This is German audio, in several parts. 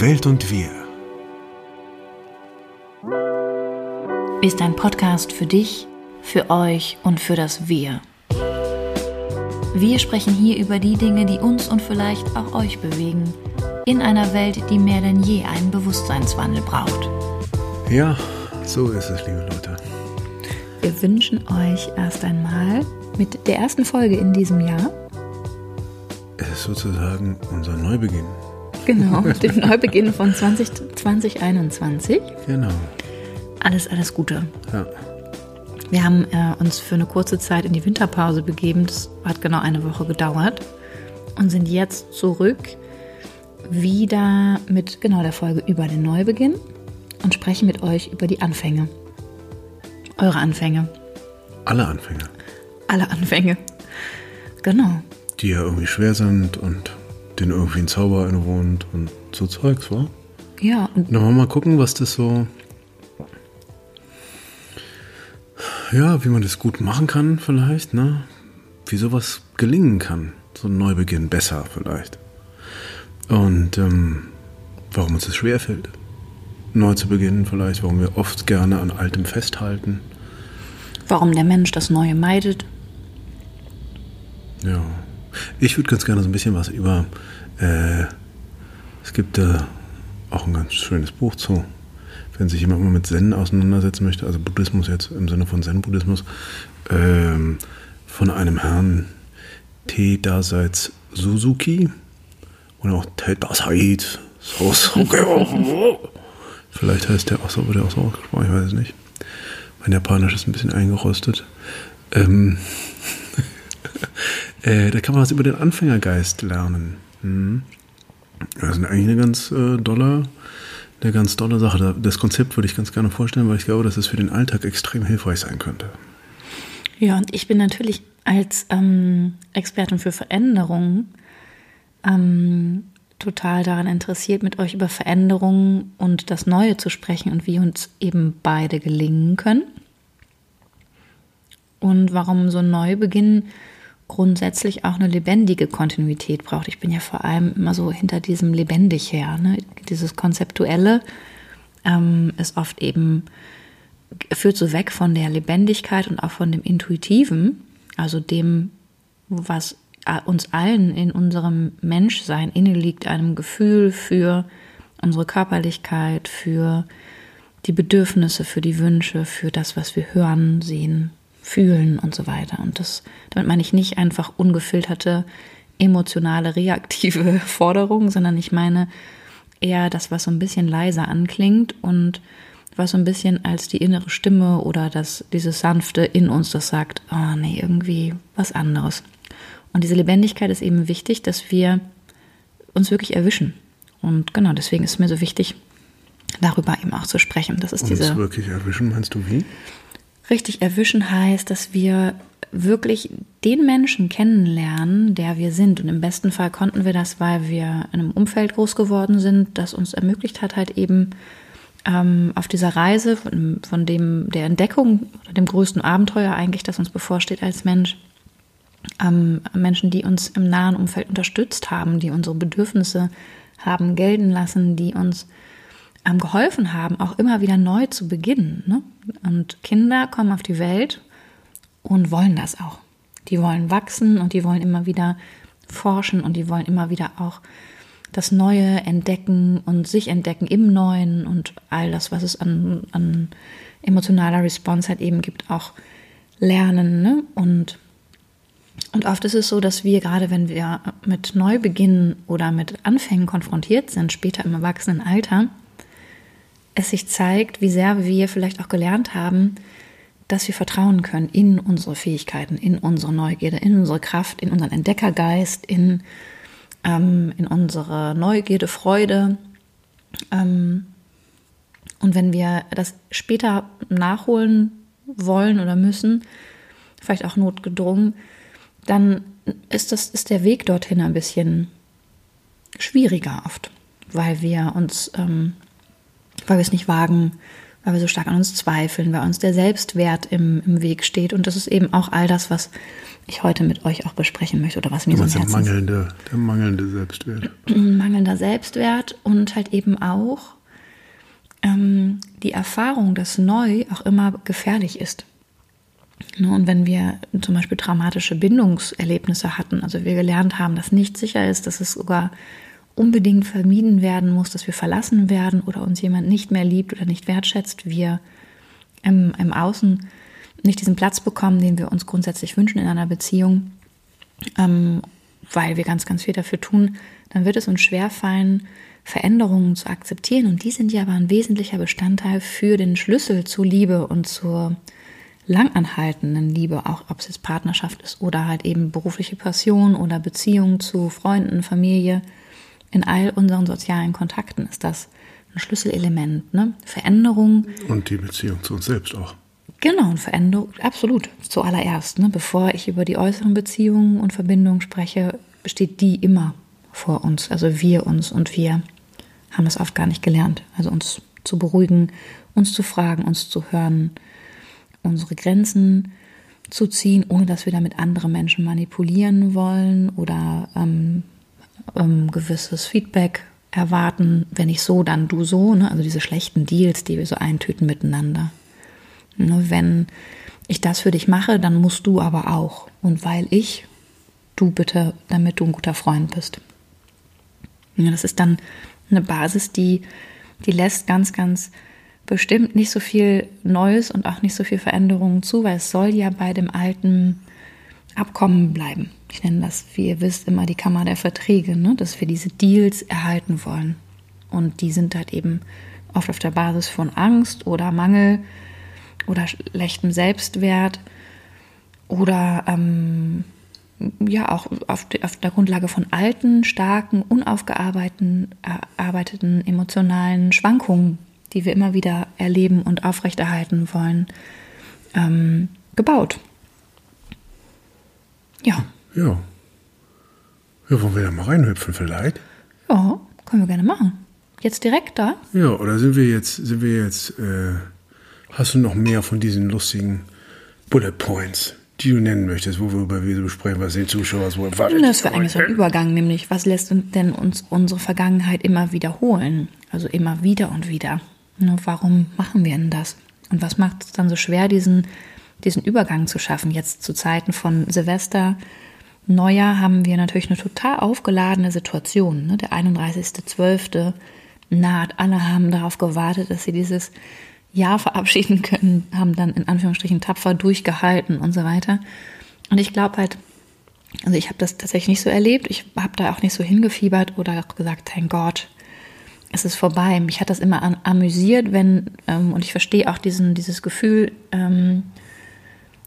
Welt und wir. Ist ein Podcast für dich, für euch und für das Wir. Wir sprechen hier über die Dinge, die uns und vielleicht auch euch bewegen, in einer Welt, die mehr denn je einen Bewusstseinswandel braucht. Ja, so ist es, liebe Leute. Wir wünschen euch erst einmal mit der ersten Folge in diesem Jahr. Es ist sozusagen unser Neubeginn. Genau, den Neubeginn von 20, 2021. Genau. Alles, alles Gute. Ja. Wir haben äh, uns für eine kurze Zeit in die Winterpause begeben. Das hat genau eine Woche gedauert. Und sind jetzt zurück wieder mit genau der Folge über den Neubeginn und sprechen mit euch über die Anfänge. Eure Anfänge. Alle Anfänge, Alle Anfänge. Genau. die ja irgendwie schwer sind und denen irgendwie ein Zauber innewohnt und so Zeugs, wa? Ja, und Und dann wollen wir mal gucken, was das so. Ja, wie man das gut machen kann, vielleicht, ne? Wie sowas gelingen kann. So ein Neubeginn besser, vielleicht. Und ähm, warum uns das schwerfällt, neu zu beginnen, vielleicht. Warum wir oft gerne an Altem festhalten. warum der Mensch das Neue meidet. Ja. Ich würde ganz gerne so ein bisschen was über. Äh, es gibt da auch ein ganz schönes Buch zu. Wenn sich jemand mal mit Zen auseinandersetzen möchte, also Buddhismus jetzt im Sinne von Zen-Buddhismus, ähm, von einem Herrn T. Daseits Suzuki oder auch T. Daseits Suzuki. Vielleicht heißt der auch so, wird der auch so ausgesprochen, ich weiß es nicht. Mein Japanisch ist ein bisschen eingerostet. Ähm, äh, da kann man was über den Anfängergeist lernen. Mhm. Das ist eigentlich eine ganz äh, dolle, eine ganz dolle Sache. Da- Das Konzept würde ich ganz gerne vorstellen, weil ich glaube, dass es für den Alltag extrem hilfreich sein könnte. Ja, und ich bin natürlich als ähm, Expertin für Veränderungen ähm, total daran interessiert, mit euch über Veränderungen und das Neue zu sprechen und wie uns eben beide gelingen können. Und warum so ein Neubeginn grundsätzlich auch eine lebendige Kontinuität braucht. Ich bin ja vor allem immer so hinter diesem lebendig her. Ne? Dieses Konzeptuelle ähm, ist oft eben führt so weg von der Lebendigkeit und auch von dem Intuitiven, also dem, was uns allen in unserem Menschsein inne liegt, einem Gefühl für unsere Körperlichkeit, für die Bedürfnisse, für die Wünsche, für das, was wir hören, sehen, fühlen und so weiter. Und das, damit meine ich nicht einfach ungefilterte, emotionale, reaktive Forderungen, sondern ich meine eher das, was so ein bisschen leiser anklingt und was so ein bisschen als die innere Stimme oder das, dieses Sanfte in uns, das sagt, oh nee, irgendwie was anderes. Und diese Lebendigkeit ist eben wichtig, dass wir uns wirklich erwischen. Und genau, deswegen ist es mir so wichtig, darüber eben auch zu sprechen. Das ist Uns diese wirklich erwischen, meinst du wie? Richtig erwischen heißt, dass wir wirklich den Menschen kennenlernen, der wir sind. Und im besten Fall konnten wir das, weil wir in einem Umfeld groß geworden sind, das uns ermöglicht hat, halt eben ähm, auf dieser Reise von, von dem der Entdeckung oder dem größten Abenteuer eigentlich, das uns bevorsteht als Mensch, ähm, Menschen, die uns im nahen Umfeld unterstützt haben, die unsere Bedürfnisse haben gelten lassen, die uns ähm, geholfen haben, auch immer wieder neu zu beginnen. Ne? Und Kinder kommen auf die Welt und wollen das auch. Die wollen wachsen und die wollen immer wieder forschen und die wollen immer wieder auch das Neue entdecken und sich entdecken im Neuen und all das, was es an, an emotionaler Response halt eben gibt, auch lernen. Ne? Und, und oft ist es so, dass wir gerade, wenn wir mit Neubeginn oder mit Anfängen konfrontiert sind, später im Erwachsenenalter, es sich zeigt, wie sehr wir vielleicht auch gelernt haben, dass wir vertrauen können in unsere Fähigkeiten, in unsere Neugierde, in unsere Kraft, in unseren Entdeckergeist, in, ähm, in unsere Neugierde, Freude. Ähm, und wenn wir das später nachholen wollen oder müssen, vielleicht auch notgedrungen, dann ist, das, ist der Weg dorthin ein bisschen schwieriger oft, weil wir uns, ähm, weil wir es nicht wagen, weil wir so stark an uns zweifeln, weil uns der Selbstwert im, im Weg steht. Und das ist eben auch all das, was ich heute mit euch auch besprechen möchte oder was mir Du so meinst am der Herzen mangelnde, der mangelnde Selbstwert. mangelnder Selbstwert und halt eben auch ähm, die Erfahrung, dass neu auch immer gefährlich ist. Ne, Und wenn wir zum Beispiel traumatische Bindungserlebnisse hatten, also wir gelernt haben, dass nichts sicher ist, dass es sogar unbedingt vermieden werden muss, dass wir verlassen werden oder uns jemand nicht mehr liebt oder nicht wertschätzt, wir im, im Außen nicht diesen Platz bekommen, den wir uns grundsätzlich wünschen in einer Beziehung, ähm, weil wir ganz, ganz viel dafür tun, dann wird es uns schwerfallen, Veränderungen zu akzeptieren. Und die sind ja aber ein wesentlicher Bestandteil für den Schlüssel zur Liebe und zur langanhaltenden Liebe, auch ob es jetzt Partnerschaft ist oder halt eben berufliche Passion oder Beziehung zu Freunden, Familie. In all unseren sozialen Kontakten ist das ein Schlüsselelement. Ne? Veränderung Und die Beziehung zu uns selbst auch. Genau, und Veränderung, absolut, zuallererst. Ne? Bevor ich über die äußeren Beziehungen und Verbindungen spreche, besteht die immer vor uns. Also wir uns und wir haben das oft gar nicht gelernt. Also uns zu beruhigen, uns zu fragen, uns zu hören, unsere Grenzen zu ziehen, ohne dass wir damit andere Menschen manipulieren wollen oder ähm, ähm, gewisses Feedback erwarten. Wenn ich so, dann du so. Ne? Also diese schlechten Deals, die wir so eintüten miteinander. Ne, wenn ich das für dich mache, dann musst du aber auch. Und weil ich, du bitte, damit du ein guter Freund bist. Ja, das ist dann eine Basis, die, die lässt ganz, ganz bestimmt nicht so viel Neues und auch nicht so viel Veränderungen zu, weil es soll ja bei dem alten Abkommen bleiben. Ich nenne das, wie ihr wisst, immer die Kammer der Verträge, ne? dass wir diese Deals erhalten wollen. Und die sind halt eben oft auf der Basis von Angst oder Mangel oder schlechtem Selbstwert oder ähm, ja auch auf, auf, der Grundlage von alten, starken, unaufgearbeiteten erarbeiteten emotionalen Schwankungen, die wir immer wieder erleben und aufrechterhalten wollen, ähm, gebaut. Ja. Ja. Ja, wollen wir da mal reinhüpfen vielleicht? Ja, können wir gerne machen. Jetzt direkt da? Ja, oder sind wir jetzt, sind wir jetzt, äh, hast du noch mehr von diesen lustigen Bullet Points, die du nennen möchtest, worüber wir so besprechen, was den Zuschauer so erwartet? Das wäre eigentlich so ein Übergang, nämlich was lässt uns denn uns unsere Vergangenheit immer wiederholen? Also immer wieder und wieder. Nur warum machen wir denn das? Und was macht es dann so schwer, diesen, diesen Übergang zu schaffen? Jetzt zu Zeiten von Silvester, Neujahr haben wir natürlich eine total aufgeladene Situation. Ne? Der 31.12. naht. Alle haben darauf gewartet, dass sie dieses Jahr verabschieden können, haben dann in Anführungsstrichen tapfer durchgehalten und so weiter. Und ich glaube halt, also ich habe das tatsächlich nicht so erlebt. Ich habe da auch nicht so hingefiebert oder auch gesagt, thank Gott, es ist vorbei. Mich hat das immer an, amüsiert, wenn, ähm, und ich verstehe auch diesen, dieses Gefühl, ähm,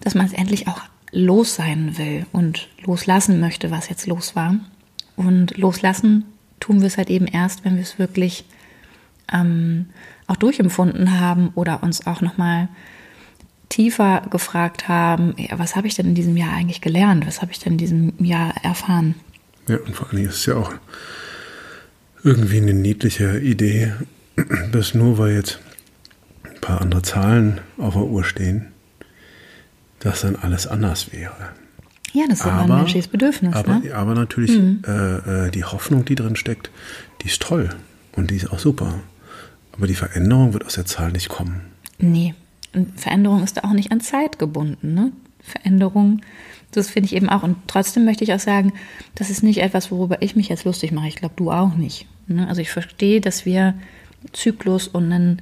dass man es endlich auch los sein will und loslassen möchte, was jetzt los war. Und loslassen tun wir es halt eben erst, wenn wir es wirklich ähm, auch durchempfunden haben oder uns auch nochmal tiefer gefragt haben, ja, was habe ich denn in diesem Jahr eigentlich gelernt? Was habe ich denn in diesem Jahr erfahren? Ja, und vor allem ist es ja auch irgendwie eine niedliche Idee, dass nur weil jetzt ein paar andere Zahlen auf der Uhr stehen, dass dann alles anders wäre. Ja, das ist aber, ein menschliches Bedürfnis. Aber, ne? aber natürlich mhm. äh, die Hoffnung, die drin steckt, die ist toll und die ist auch super. Aber die Veränderung wird aus der Zahl nicht kommen. Nee, und Veränderung ist auch nicht an Zeit gebunden. Ne? Veränderung, das finde ich eben auch. Und trotzdem möchte ich auch sagen, das ist nicht etwas, worüber ich mich jetzt lustig mache. Ich glaube, du auch nicht. Ne? Also ich verstehe, dass wir Zyklus und einen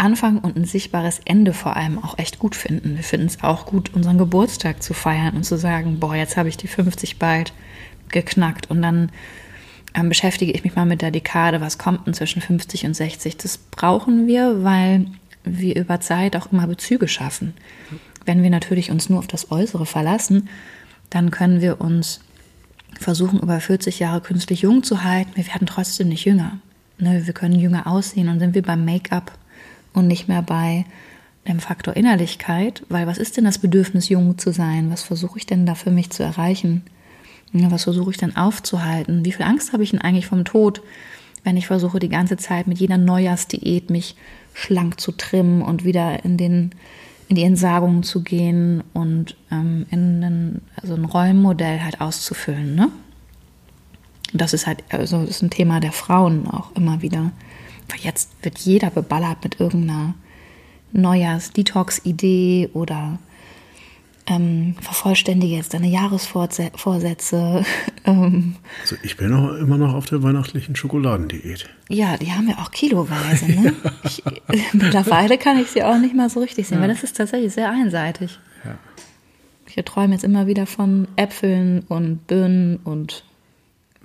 Anfang und ein sichtbares Ende vor allem auch echt gut finden. Wir finden es auch gut, unseren Geburtstag zu feiern und zu sagen, boah, jetzt habe ich die 50 bald geknackt und dann ähm, beschäftige ich mich mal mit der Dekade, was kommt denn zwischen 50 und 60. Das brauchen wir, weil wir über Zeit auch immer Bezüge schaffen. Wenn wir natürlich uns nur auf das Äußere verlassen, dann können wir uns versuchen, über 40 Jahre künstlich jung zu halten. Wir werden trotzdem nicht jünger. Ne, wir können jünger aussehen und sind wir beim Make-up und nicht mehr bei dem Faktor Innerlichkeit, weil was ist denn das Bedürfnis, jung zu sein? Was versuche ich denn da für mich zu erreichen? Was versuche ich denn aufzuhalten? Wie viel Angst habe ich denn eigentlich vom Tod? wenn ich versuche, die ganze Zeit mit jeder Neujahrsdiät mich schlank zu trimmen und wieder in den in die Entsagung zu gehen und ähm, in ein, also ein Rollenmodell halt auszufüllen. Ne? Das ist halt, also das ist ein Thema der Frauen auch immer wieder. Jetzt wird jeder beballert mit irgendeiner Neujahrs-Detox-Idee oder ähm, vervollständige jetzt deine Jahresvorsätze. ähm, also ich bin auch immer noch auf der weihnachtlichen Schokoladendiät. Ja, die haben wir auch kiloweise. Ne? ja. ich, mittlerweile kann ich sie auch nicht mal so richtig sehen, ja. weil das ist tatsächlich sehr einseitig. Ja. Ich träume jetzt immer wieder von Äpfeln und Birnen und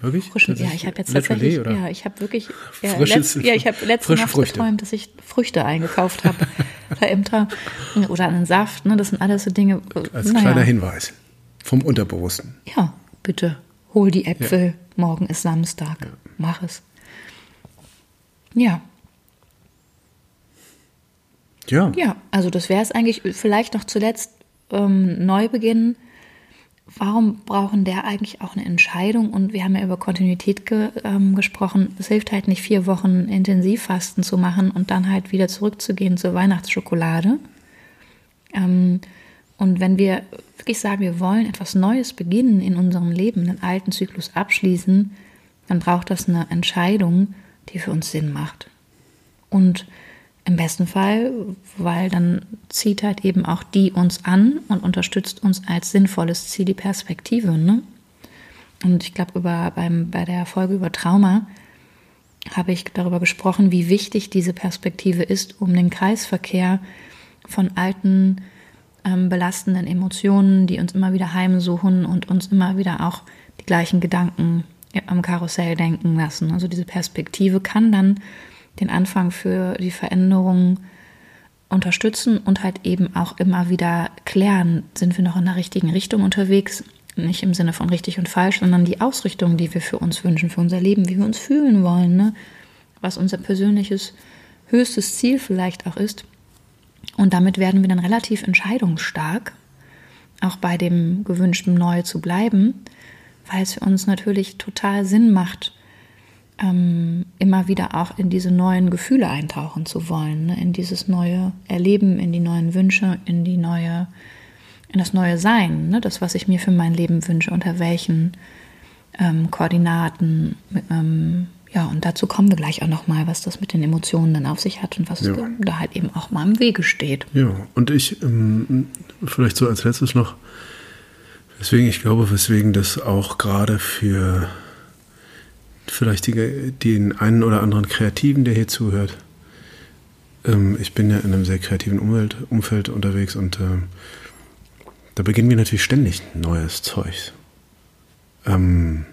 Wirklich? Frischen, ja, ich habe jetzt tatsächlich, oder? ja, ich habe wirklich, ja, letzt, ja ich habe letzte Nacht Früchte. geträumt, dass ich Früchte eingekauft habe bei Imter oder einen Saft, ne, das sind alles so Dinge. Als naja. kleiner Hinweis vom Unterbewussten. Ja, bitte, hol die Äpfel, ja. morgen ist Samstag, ja. mach es. Ja. Ja. Ja, also das wäre es eigentlich, vielleicht noch zuletzt ähm, neu beginnen warum brauchen der eigentlich auch eine Entscheidung? Und wir haben ja über Kontinuität ge, ähm, gesprochen. Es hilft halt nicht, vier Wochen Intensivfasten zu machen und dann halt wieder zurückzugehen zur Weihnachtsschokolade. Ähm, und wenn wir wirklich sagen, wir wollen etwas Neues beginnen in unserem Leben, einen alten Zyklus abschließen, dann braucht das eine Entscheidung, die für uns Sinn macht. Und im besten Fall, weil dann zieht halt eben auch die uns an und unterstützt uns als sinnvolles Ziel die Perspektive. Ne? Und ich glaube, bei der Folge über Trauma habe ich darüber gesprochen, wie wichtig diese Perspektive ist, um den Kreisverkehr von alten, ähm, belastenden Emotionen, die uns immer wieder heimsuchen und uns immer wieder auch die gleichen Gedanken am Karussell denken lassen. Also diese Perspektive kann dann den Anfang für die Veränderung unterstützen und halt eben auch immer wieder klären, sind wir noch in der richtigen Richtung unterwegs, nicht im Sinne von richtig und falsch, sondern die Ausrichtung, die wir für uns wünschen, für unser Leben, wie wir uns fühlen wollen, ne? was unser persönliches höchstes Ziel vielleicht auch ist. Und damit werden wir dann relativ entscheidungsstark, auch bei dem gewünschten Neu zu bleiben, weil es für uns natürlich total Sinn macht, ähm, immer wieder auch in diese neuen Gefühle eintauchen zu wollen, ne? in dieses neue Erleben, in die neuen Wünsche, in die neue, in das neue Sein, ne? das, was ich mir für mein Leben wünsche, unter welchen ähm, Koordinaten. Ähm, ja, und dazu kommen wir gleich auch nochmal, was das mit den Emotionen dann auf sich hat und was ja. da halt eben auch mal im Wege steht. Ja, und ich, ähm, vielleicht so als letztes noch, weswegen ich glaube, weswegen das auch gerade für vielleicht die, den einen oder anderen Kreativen, der hier zuhört. Ähm, ich bin ja in einem sehr kreativen Umwelt, Umfeld unterwegs und äh, da beginnen wir natürlich ständig neues Zeug. Ähm,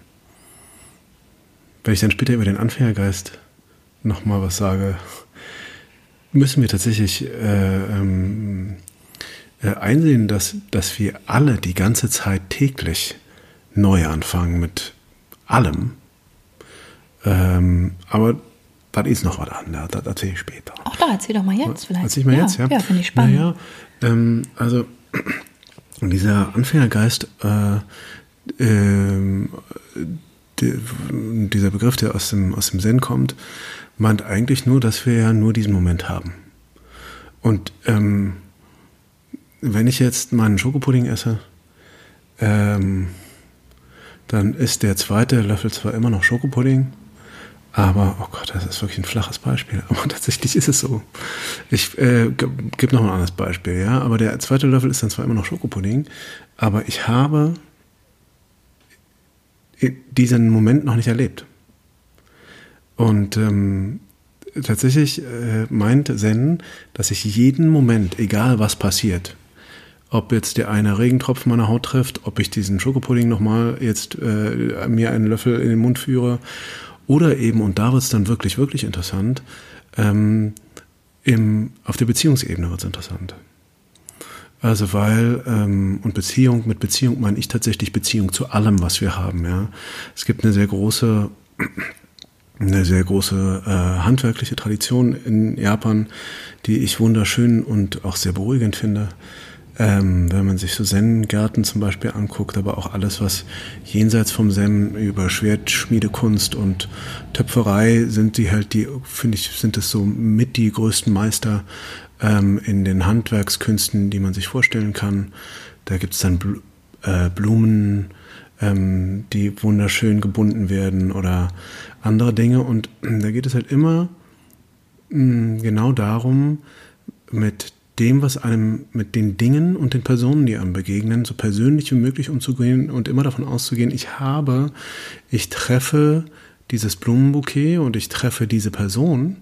wenn ich dann später über den Anfängergeist nochmal was sage, müssen wir tatsächlich äh, ähm, äh, einsehen, dass, dass wir alle die ganze Zeit täglich neu anfangen mit allem. Ähm, aber das ist noch was anderes, das erzähle ich später. Ach da, erzähl doch mal jetzt vielleicht. Erzähl ich mal ja, jetzt, ja? Ja, finde ich spannend. Naja, ähm, also dieser Anfängergeist, äh, äh, die, dieser Begriff, der aus dem, aus dem Zen kommt, meint eigentlich nur, dass wir ja nur diesen Moment haben. Und ähm, wenn ich jetzt meinen Schokopudding esse, ähm, dann ist der zweite Löffel zwar immer noch Schokopudding, aber, oh Gott, das ist wirklich ein flaches Beispiel. Aber tatsächlich ist es so. Ich äh, gebe noch ein anderes Beispiel, ja. Aber der zweite Löffel ist dann zwar immer noch Schokopudding, aber ich habe diesen Moment noch nicht erlebt. Und ähm, tatsächlich äh, meint Zen, dass ich jeden Moment, egal was passiert, ob jetzt der eine Regentropfen meiner Haut trifft, ob ich diesen Schokopudding nochmal jetzt äh, mir einen Löffel in den Mund führe oder eben, und da wird es dann wirklich, wirklich interessant, ähm, im, auf der Beziehungsebene wird es interessant. Also weil, ähm, und Beziehung, mit Beziehung meine ich tatsächlich Beziehung zu allem, was wir haben. Ja. Es gibt eine sehr große, eine sehr große äh, handwerkliche Tradition in Japan, die ich wunderschön und auch sehr beruhigend finde. Ähm, wenn man sich so Zen-Gärten zum Beispiel anguckt, aber auch alles, was jenseits vom Zen über Schwertschmiedekunst und Töpferei sind, die halt die, finde ich, sind es so mit die größten Meister ähm, in den Handwerkskünsten, die man sich vorstellen kann. Da gibt es dann Bl äh, Blumen, ähm, die wunderschön gebunden werden oder andere Dinge. Und da geht es halt immer mh, genau darum, mit dem, was einem mit den Dingen und den Personen, die einem begegnen, so persönlich wie möglich umzugehen und immer davon auszugehen, ich habe, ich treffe dieses Blumenbouquet und ich treffe diese Person,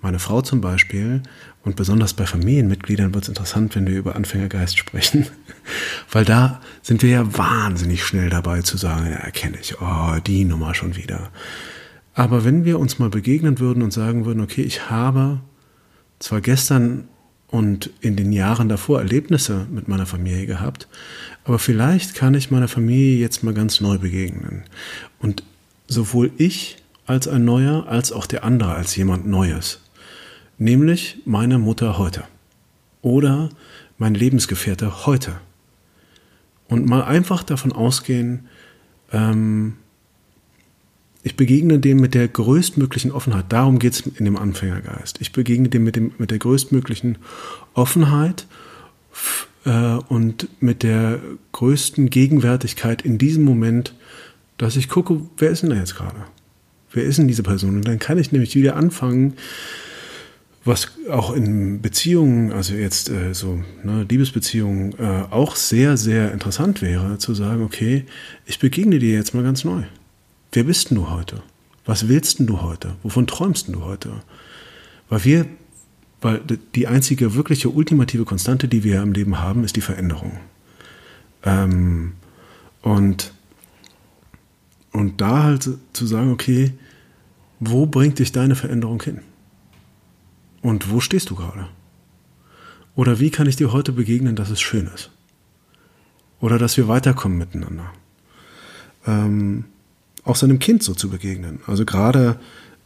meine Frau zum Beispiel, und besonders bei Familienmitgliedern wird es interessant, wenn wir über Anfängergeist sprechen, weil da sind wir ja wahnsinnig schnell dabei zu sagen, ja, erkenne ich, oh, die Nummer schon wieder. Aber wenn wir uns mal begegnen würden und sagen würden, okay, ich habe zwar gestern und in den Jahren davor Erlebnisse mit meiner Familie gehabt, aber vielleicht kann ich meiner Familie jetzt mal ganz neu begegnen. Und sowohl ich als ein Neuer, als auch der andere als jemand Neues. Nämlich meine Mutter heute. Oder mein Lebensgefährte heute. Und mal einfach davon ausgehen, ähm, ich begegne dem mit der größtmöglichen Offenheit. Darum geht es in dem Anfängergeist. Ich begegne dem mit, dem mit der größtmöglichen Offenheit äh, und mit der größten Gegenwärtigkeit in diesem Moment, dass ich gucke, wer ist denn da jetzt gerade? Wer ist denn diese Person? Und dann kann ich nämlich wieder anfangen, was auch in Beziehungen, also jetzt äh, so ne, Liebesbeziehungen, äh, auch sehr, sehr interessant wäre, zu sagen, okay, ich begegne dir jetzt mal ganz neu. Wer bist denn du heute? Was willst denn du heute? Wovon träumst denn du heute? Weil wir, weil die einzige wirkliche ultimative Konstante, die wir im Leben haben, ist die Veränderung. Ähm, und, und da halt zu sagen, okay, wo bringt dich deine Veränderung hin? Und wo stehst du gerade? Oder wie kann ich dir heute begegnen, dass es schön ist? Oder dass wir weiterkommen miteinander? Ähm, auch seinem Kind so zu begegnen. Also gerade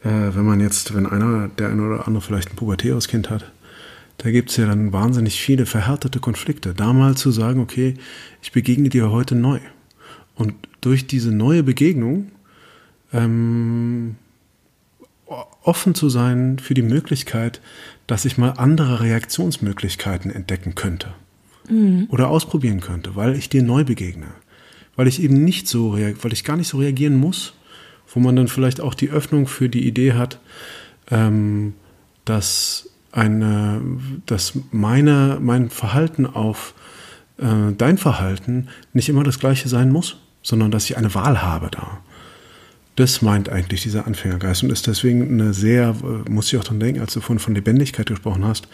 äh, wenn man jetzt, wenn einer, der eine oder andere vielleicht ein pubertäres Kind hat, da gibt es ja dann wahnsinnig viele verhärtete Konflikte. Da mal zu sagen, okay, ich begegne dir heute neu. Und durch diese neue Begegnung ähm, offen zu sein für die Möglichkeit, dass ich mal andere Reaktionsmöglichkeiten entdecken könnte. Mhm. Oder ausprobieren könnte, weil ich dir neu begegne weil ich eben nicht so, weil ich gar nicht so reagieren muss, wo man dann vielleicht auch die Öffnung für die Idee hat, ähm, dass eine, dass meine, mein Verhalten auf äh, dein Verhalten nicht immer das gleiche sein muss, sondern dass ich eine Wahl habe da. Das meint eigentlich dieser Anfängergeist und ist deswegen eine sehr, äh, muss ich auch dran denken, als du vorhin von Lebendigkeit gesprochen hast,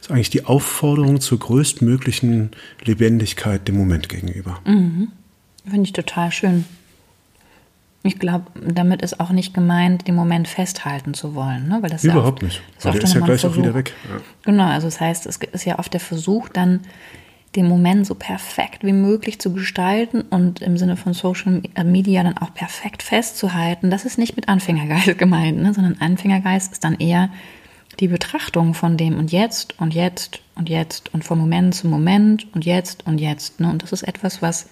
ist eigentlich die Aufforderung zur größtmöglichen Lebendigkeit dem Moment gegenüber. Mhm. Finde ich total schön. Ich glaube, damit ist auch nicht gemeint, den Moment festhalten zu wollen. Ne? Weil das Überhaupt ja oft, nicht. Weil der ist ja gleich Versuch. auch wieder weg. Ja. Genau, also das heißt, es ist ja oft der Versuch, dann den Moment so perfekt wie möglich zu gestalten und im Sinne von Social Media dann auch perfekt festzuhalten. Das ist nicht mit Anfängergeist gemeint, ne? sondern Anfängergeist ist dann eher die Betrachtung von dem und jetzt und jetzt und jetzt und von Moment zu Moment und jetzt und jetzt. Ne? Und das ist etwas, was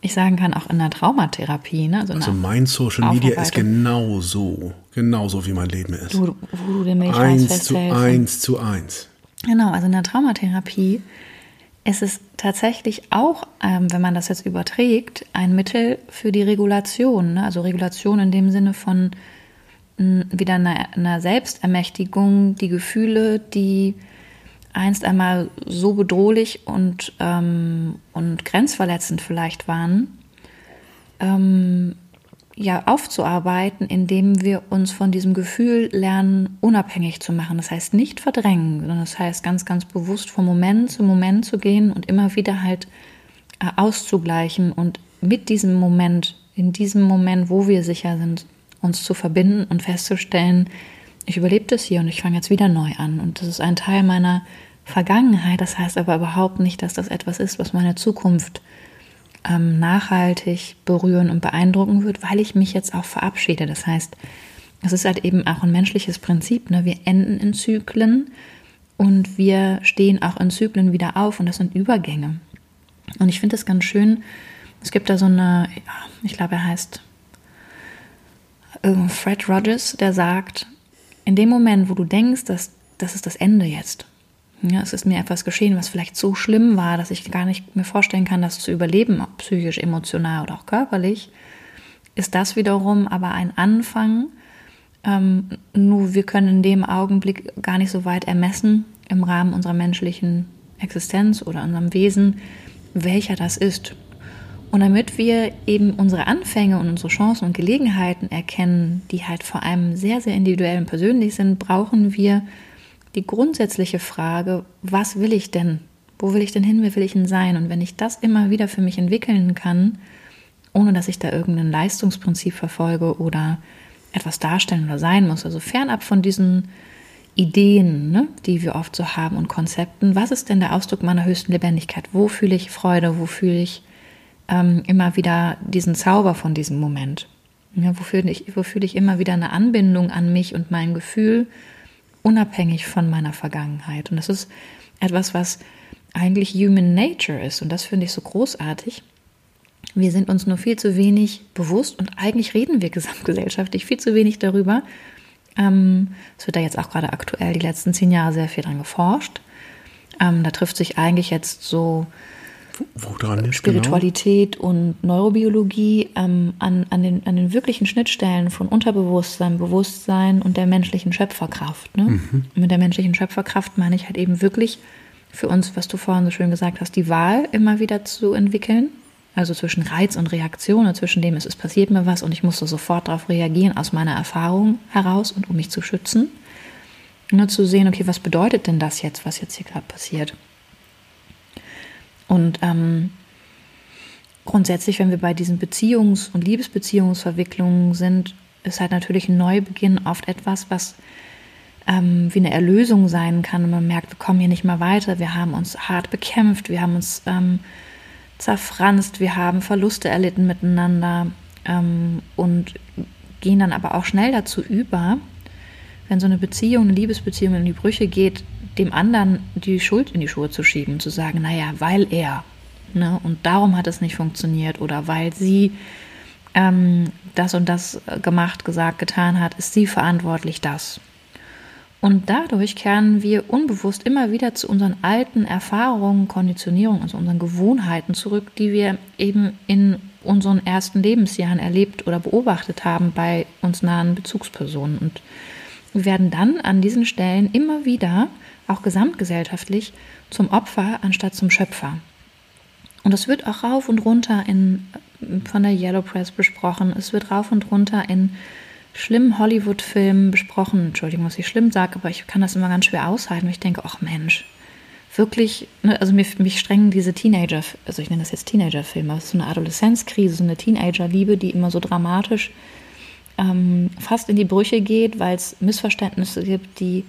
ich sagen kann, auch in der Traumatherapie. Ne? Also, also mein Social Media ist genau so, genau so wie mein Leben ist. Du, wo du den Milchreis eins zu eins zu eins. Genau, also in der Traumatherapie ist es tatsächlich auch, ähm, wenn man das jetzt überträgt, ein Mittel für die Regulation. Ne? Also Regulation in dem Sinne von mh, wieder einer, einer Selbstermächtigung, die Gefühle, die einst einmal so bedrohlich und, ähm, und grenzverletzend vielleicht waren, ähm, ja, aufzuarbeiten, indem wir uns von diesem Gefühl lernen, unabhängig zu machen. Das heißt nicht verdrängen, sondern das heißt ganz, ganz bewusst von Moment zu Moment zu gehen und immer wieder halt äh, auszugleichen und mit diesem Moment, in diesem Moment, wo wir sicher sind, uns zu verbinden und festzustellen, ich überlebe das hier und ich fange jetzt wieder neu an. Und das ist ein Teil meiner Vergangenheit. Das heißt aber überhaupt nicht, dass das etwas ist, was meine Zukunft ähm, nachhaltig berühren und beeindrucken wird, weil ich mich jetzt auch verabschiede. Das heißt, es ist halt eben auch ein menschliches Prinzip. Ne? Wir enden in Zyklen Und wir stehen auch in Zyklen wieder auf und das sind Übergänge. Und ich finde es ganz schön, es gibt da so eine, ich glaube, er heißt äh, Fred Rogers, der sagt, in dem Moment, wo du denkst, dass das ist das Ende jetzt, ja, es ist mir etwas geschehen, was vielleicht so schlimm war, dass ich gar nicht mir vorstellen kann, das zu überleben, psychisch, emotional oder auch körperlich, ist das wiederum aber ein Anfang. Ähm, nur wir können in dem Augenblick gar nicht so weit ermessen im Rahmen unserer menschlichen Existenz oder unserem Wesen, welcher das ist. Und damit wir eben unsere Anfänge und unsere Chancen und Gelegenheiten erkennen, die halt vor allem sehr, sehr individuell und persönlich sind, brauchen wir die grundsätzliche Frage, was will ich denn? Wo will ich denn hin? Wer will ich denn sein? Und wenn ich das immer wieder für mich entwickeln kann, ohne dass ich da irgendein Leistungsprinzip verfolge oder etwas darstellen oder sein muss, also fernab von diesen Ideen, ne, die wir oft so haben und Konzepten, was ist denn der Ausdruck meiner höchsten Lebendigkeit? Wo fühle ich Freude? Wo fühle ich ähm, immer wieder diesen Zauber von diesem Moment? Ja, wo, fühle ich, wo fühle ich immer wieder eine Anbindung an mich und mein Gefühl? unabhängig von meiner Vergangenheit. Und das ist etwas, was eigentlich Human Nature ist. Und das finde ich so großartig. Wir sind uns nur viel zu wenig bewusst und eigentlich reden wir gesamtgesellschaftlich viel zu wenig darüber. Ähm, es wird da jetzt auch gerade aktuell die letzten zehn Jahre sehr viel dran geforscht. Ähm, da trifft sich eigentlich jetzt so Woran genau? Spiritualität genau? und Neurobiologie ähm, an, an, den, an den wirklichen Schnittstellen von Unterbewusstsein, Bewusstsein und der menschlichen Schöpferkraft. Ne? Mhm. Mit der menschlichen Schöpferkraft meine ich halt eben wirklich für uns, was du vorhin so schön gesagt hast, die Wahl immer wieder zu entwickeln. Also zwischen Reiz und Reaktion, und zwischen dem, es ist passiert mir was und ich musste sofort darauf reagieren, aus meiner Erfahrung heraus und um mich zu schützen. Nur zu sehen, okay, was bedeutet denn das jetzt, was jetzt hier gerade passiert? Und ähm, grundsätzlich, wenn wir bei diesen Beziehungs- und Liebesbeziehungsverwicklungen sind, ist halt natürlich ein Neubeginn oft etwas, was ähm, wie eine Erlösung sein kann. Und man merkt, wir kommen hier nicht mehr weiter. Wir haben uns hart bekämpft, wir haben uns ähm, zerfranst, wir haben Verluste erlitten miteinander ähm, und gehen dann aber auch schnell dazu über, wenn so eine Beziehung, eine Liebesbeziehung in die Brüche geht, dem anderen die Schuld in die Schuhe zu schieben, zu sagen, naja, weil er, ne, und darum hat es nicht funktioniert oder weil sie ähm, das und das gemacht, gesagt, getan hat, ist sie verantwortlich das. Und dadurch kehren wir unbewusst immer wieder zu unseren alten Erfahrungen, Konditionierungen, also unseren Gewohnheiten zurück, die wir eben in unseren ersten Lebensjahren erlebt oder beobachtet haben bei uns nahen Bezugspersonen. Und wir werden dann an diesen Stellen immer wieder auch gesamtgesellschaftlich, zum Opfer anstatt zum Schöpfer. Und es wird auch rauf und runter in, von der Yellow Press besprochen. Es wird rauf und runter in schlimmen Hollywood-Filmen besprochen. Entschuldigung, was ich schlimm sage, aber ich kann das immer ganz schwer aushalten. Ich denke, ach Mensch, wirklich, ne, also mich, mich strengen diese Teenager, also ich nenne das jetzt Teenager-Filme, so eine Adoleszenzkrise, so eine Teenager-Liebe, die immer so dramatisch ähm, fast in die Brüche geht, weil es Missverständnisse gibt, die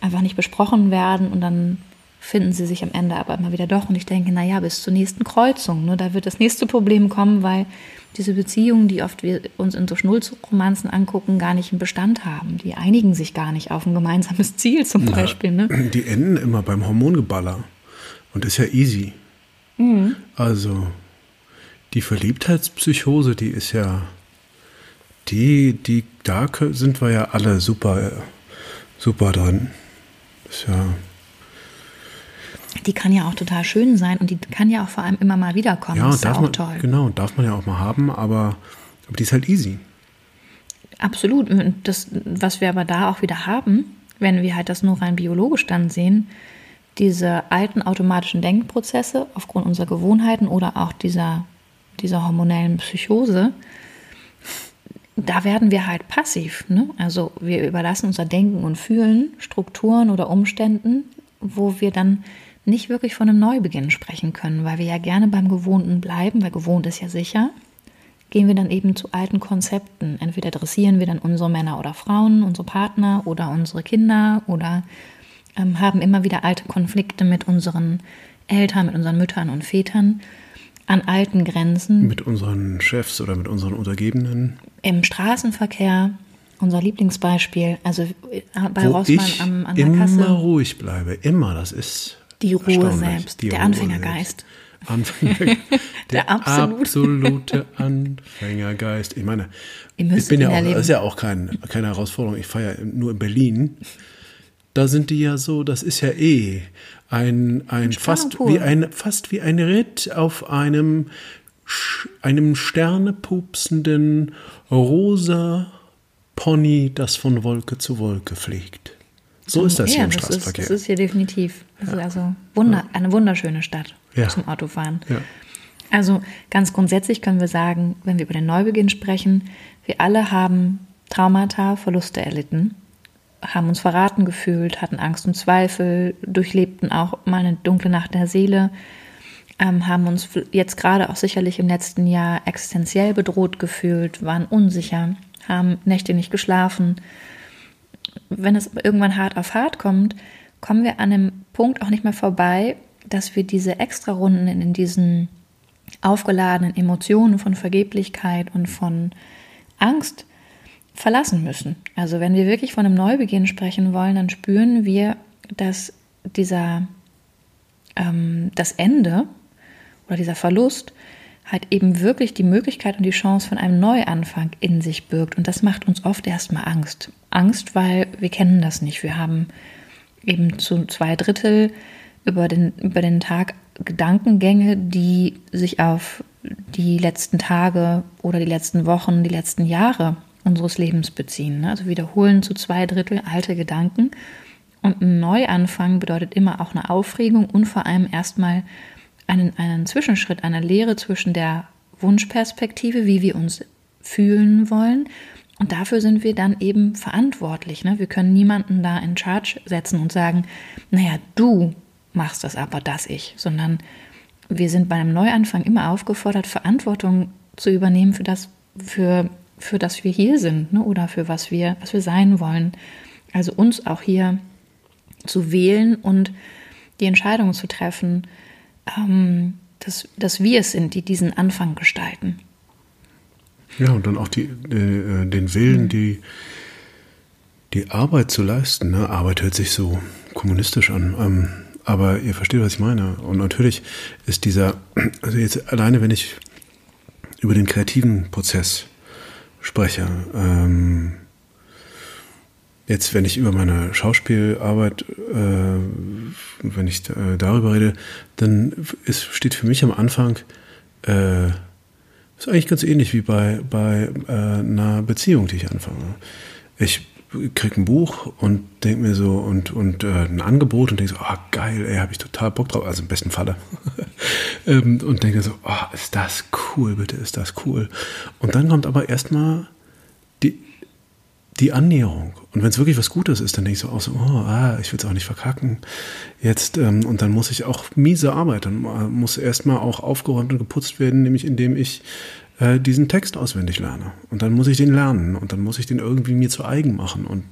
einfach nicht besprochen werden und dann finden sie sich am Ende aber immer wieder doch. Und ich denke, naja, bis zur nächsten Kreuzung, ne, da wird das nächste Problem kommen, weil diese Beziehungen, die oft wir uns in so Schnulzromanzen angucken, gar nicht einen Bestand haben. Die einigen sich gar nicht auf ein gemeinsames Ziel zum Na, Beispiel. Ne? Die enden immer beim Hormongeballer. Und das ist ja easy. Mhm. Also die Verliebtheitspsychose, die ist ja, die, die, da sind wir ja alle super, super drin. Ist ja. Die kann ja auch total schön sein und die kann ja auch vor allem immer mal wiederkommen. Ja, das ist darf ja auch man, toll. Genau, darf man ja auch mal haben, aber, aber die ist halt easy. Absolut. Und das, was wir aber da auch wieder haben, wenn wir halt das nur rein biologisch dann sehen, diese alten automatischen Denkprozesse aufgrund unserer Gewohnheiten oder auch dieser, dieser hormonellen Psychose, da werden wir halt passiv. Ne? Also wir überlassen unser Denken und Fühlen Strukturen oder Umständen, wo wir dann nicht wirklich von einem Neubeginn sprechen können, weil wir ja gerne beim Gewohnten bleiben, weil gewohnt ist ja sicher. Gehen wir dann eben zu alten Konzepten. Entweder dressieren wir dann unsere Männer oder Frauen, unsere Partner oder unsere Kinder oder ähm, haben immer wieder alte Konflikte mit unseren Eltern, mit unseren Müttern und Vätern an alten Grenzen. Mit unseren Chefs oder mit unseren Untergebenen. Im Straßenverkehr. unser Lieblingsbeispiel. Also äh, bei Wo Rossmann ich am, an der immer Kasse. ruhig bleibe. Immer, das ist Die Ruhe selbst, Die der Ruhe Anfängergeist. selbst. Anfänger, der, absolute. absolute Anfängergeist. Ich meine, ich bin ja auch, erleben. das ist ja auch kein, keine Herausforderung. Ich fahre ja nur in Berlin. Da sind die ja so, das ist ja eh ein, ein fast wie ein, fast wie ein Ritt auf einem, einem sternepupsenden rosa Pony, das von Wolke zu Wolke fliegt. So ist das hier ja, im das ist, Straßenverkehr. das ist hier definitiv. Das ist also wunder, eine wunderschöne Stadt Ja. zum Autofahren. Ja. Also ganz grundsätzlich können wir sagen, wenn wir über den Neubeginn sprechen, wir alle haben Traumata, Verluste erlitten, haben uns verraten gefühlt, hatten Angst und Zweifel, durchlebten auch mal eine dunkle Nacht der Seele, ähm, haben uns jetzt gerade auch sicherlich im letzten Jahr existenziell bedroht gefühlt, waren unsicher, haben Nächte nicht geschlafen. Wenn es irgendwann hart auf hart kommt, kommen wir an einem Punkt auch nicht mehr vorbei, dass wir diese Extrarunden in, in diesen aufgeladenen Emotionen von Vergeblichkeit und von Angst verlassen müssen. Also wenn wir wirklich von einem Neubeginn sprechen wollen, dann spüren wir, dass dieser ähm, das Ende oder dieser Verlust halt eben wirklich die Möglichkeit und die Chance von einem Neuanfang in sich birgt. Und das macht uns oft erstmal Angst. Angst, weil wir kennen das nicht. Wir haben eben zu zwei Drittel über den, über den Tag Gedankengänge, die sich auf die letzten Tage oder die letzten Wochen, die letzten Jahre unseres Lebens beziehen. ne? Also wiederholen zu zwei Drittel alte Gedanken. Und ein Neuanfang bedeutet immer auch eine Aufregung und vor allem erstmal einen, einen Zwischenschritt, eine Lehre zwischen der Wunschperspektive, wie wir uns fühlen wollen. Und dafür sind wir dann eben verantwortlich. Ne? Wir können niemanden da in Charge setzen und sagen, naja, du machst das aber, das ich, sondern wir sind bei einem Neuanfang immer aufgefordert, Verantwortung zu übernehmen für das, für, für das wir hier sind ne? oder für was wir, was wir sein wollen. Also uns auch hier zu wählen und die Entscheidung zu treffen, ähm, dass, dass wir es sind, die diesen Anfang gestalten. Ja, und dann auch die, äh, den Willen, die, die Arbeit zu leisten. Ne? Arbeit hört sich so kommunistisch an. Ähm, aber ihr versteht, was ich meine. Und natürlich ist dieser, also jetzt alleine, wenn ich über den kreativen Prozess spreche, ähm, jetzt, wenn ich über meine Schauspielarbeit, äh, wenn ich äh, darüber rede, dann ist, steht für mich am Anfang, äh, ist eigentlich ganz ähnlich wie bei, bei äh, einer Beziehung, die ich anfange. Ich kriege ein Buch und denke mir so und, und äh, ein Angebot und denke so, ah geil, ey, habe ich total Bock drauf, also im besten Falle. ähm, und denke so, oh, ist das cool, bitte, ist das cool. Und dann kommt aber erstmal die, die Annäherung. Und wenn es wirklich was Gutes ist, dann denke ich so auch so, oh, ah, ich will es auch nicht verkacken. Jetzt, ähm, und dann muss ich auch miese arbeiten. Dann muss erstmal auch aufgeräumt und geputzt werden, nämlich indem ich äh, diesen Text auswendig lerne. Und dann muss ich den lernen und dann muss ich den irgendwie mir zu eigen machen. Und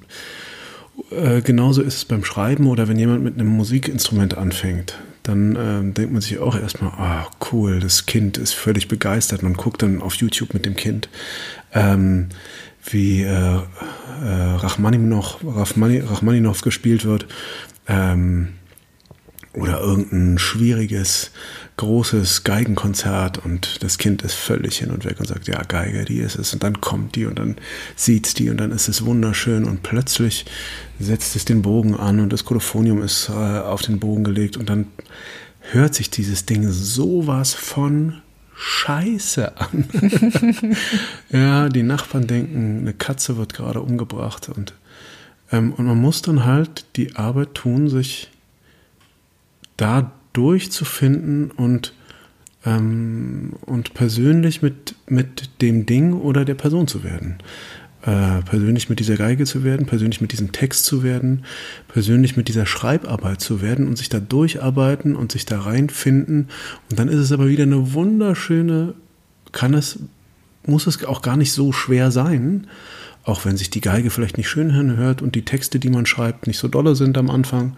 äh, genauso ist es beim Schreiben oder wenn jemand mit einem Musikinstrument anfängt, dann äh, denkt man sich auch erstmal, ah, cool, das Kind ist völlig begeistert. Man guckt dann auf YouTube mit dem Kind. Ähm, wie äh, äh, Rachmaninoff, Rachmani, Rachmaninoff gespielt wird ähm, oder irgendein schwieriges, großes Geigenkonzert und das Kind ist völlig hin und weg und sagt, ja, Geige, die ist es. Und dann kommt die und dann sieht's die und dann ist es wunderschön und plötzlich setzt es den Bogen an und das Kolophonium ist äh, auf den Bogen gelegt und dann hört sich dieses Ding sowas von Scheiße an. ja, die Nachbarn denken, eine Katze wird gerade umgebracht und, ähm, und man muss dann halt die Arbeit tun, sich da durchzufinden und, ähm, und persönlich mit, mit dem Ding oder der Person zu werden. Äh, persönlich mit dieser Geige zu werden, persönlich mit diesem Text zu werden, persönlich mit dieser Schreibarbeit zu werden und sich da durcharbeiten und sich da reinfinden. Und dann ist es aber wieder eine wunderschöne, kann es, muss es auch gar nicht so schwer sein, auch wenn sich die Geige vielleicht nicht schön anhört und die Texte, die man schreibt, nicht so dolle sind am Anfang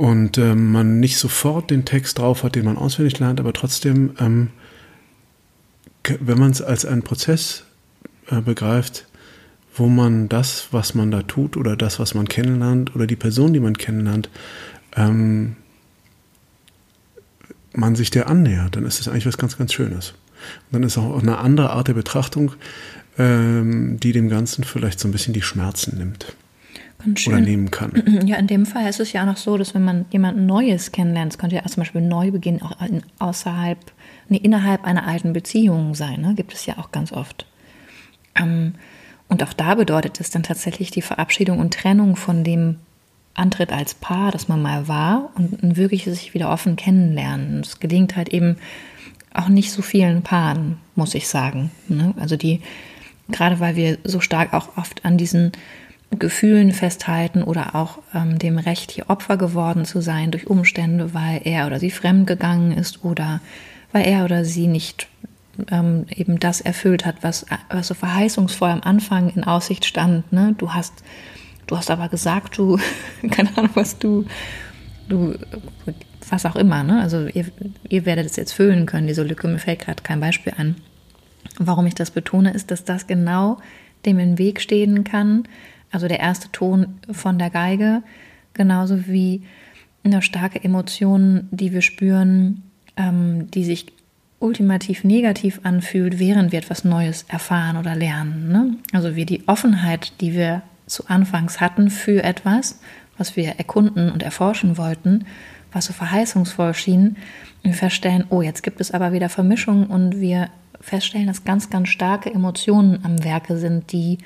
und ähm, man nicht sofort den Text drauf hat, den man auswendig lernt, aber trotzdem, ähm, wenn man es als einen Prozess äh, begreift, wo man das, was man da tut oder das, was man kennenlernt oder die Person, die man kennenlernt, ähm, man sich der annähert, dann ist das eigentlich was ganz, ganz Schönes. Und dann ist auch eine andere Art der Betrachtung, ähm, die dem Ganzen vielleicht so ein bisschen die Schmerzen nimmt. Ganz schön. Oder nehmen kann. Ja, in dem Fall ist es ja auch noch so, dass wenn man jemanden Neues kennenlernt, es könnte ja zum Beispiel Neubeginn auch in, außerhalb, nee, innerhalb einer alten Beziehung sein, ne? gibt es ja auch ganz oft. Ähm, und auch da bedeutet es dann tatsächlich die Verabschiedung und Trennung von dem Antritt als Paar, das man mal war, und ein wirklich sich wieder offen kennenlernen. Es gelingt halt eben auch nicht so vielen Paaren, muss ich sagen. Ne? Also die, gerade weil wir so stark auch oft an diesen Gefühlen festhalten oder auch ähm, dem Recht, hier Opfer geworden zu sein durch Umstände, weil er oder sie fremd gegangen ist oder weil er oder sie nicht ähm, eben das erfüllt hat, was, was so verheißungsvoll am Anfang in Aussicht stand. Ne? Du hast, du hast aber gesagt, du, keine Ahnung, was du, du, was auch immer. Ne? Also ihr, ihr werdet es jetzt füllen können, diese Lücke. Mir fällt gerade kein Beispiel an. Warum ich das betone, ist, dass das genau dem im Weg stehen kann, also der erste Ton von der Geige, genauso wie eine starke Emotion, die wir spüren, ähm, die sich ultimativ negativ anfühlt, während wir etwas Neues erfahren oder lernen. Ne? Also wie die Offenheit, die wir zu Anfangs hatten für etwas, was wir erkunden und erforschen wollten, was so verheißungsvoll schien, wir feststellen, oh, jetzt gibt es aber wieder Vermischung und wir feststellen, dass ganz, ganz starke Emotionen am Werke sind, die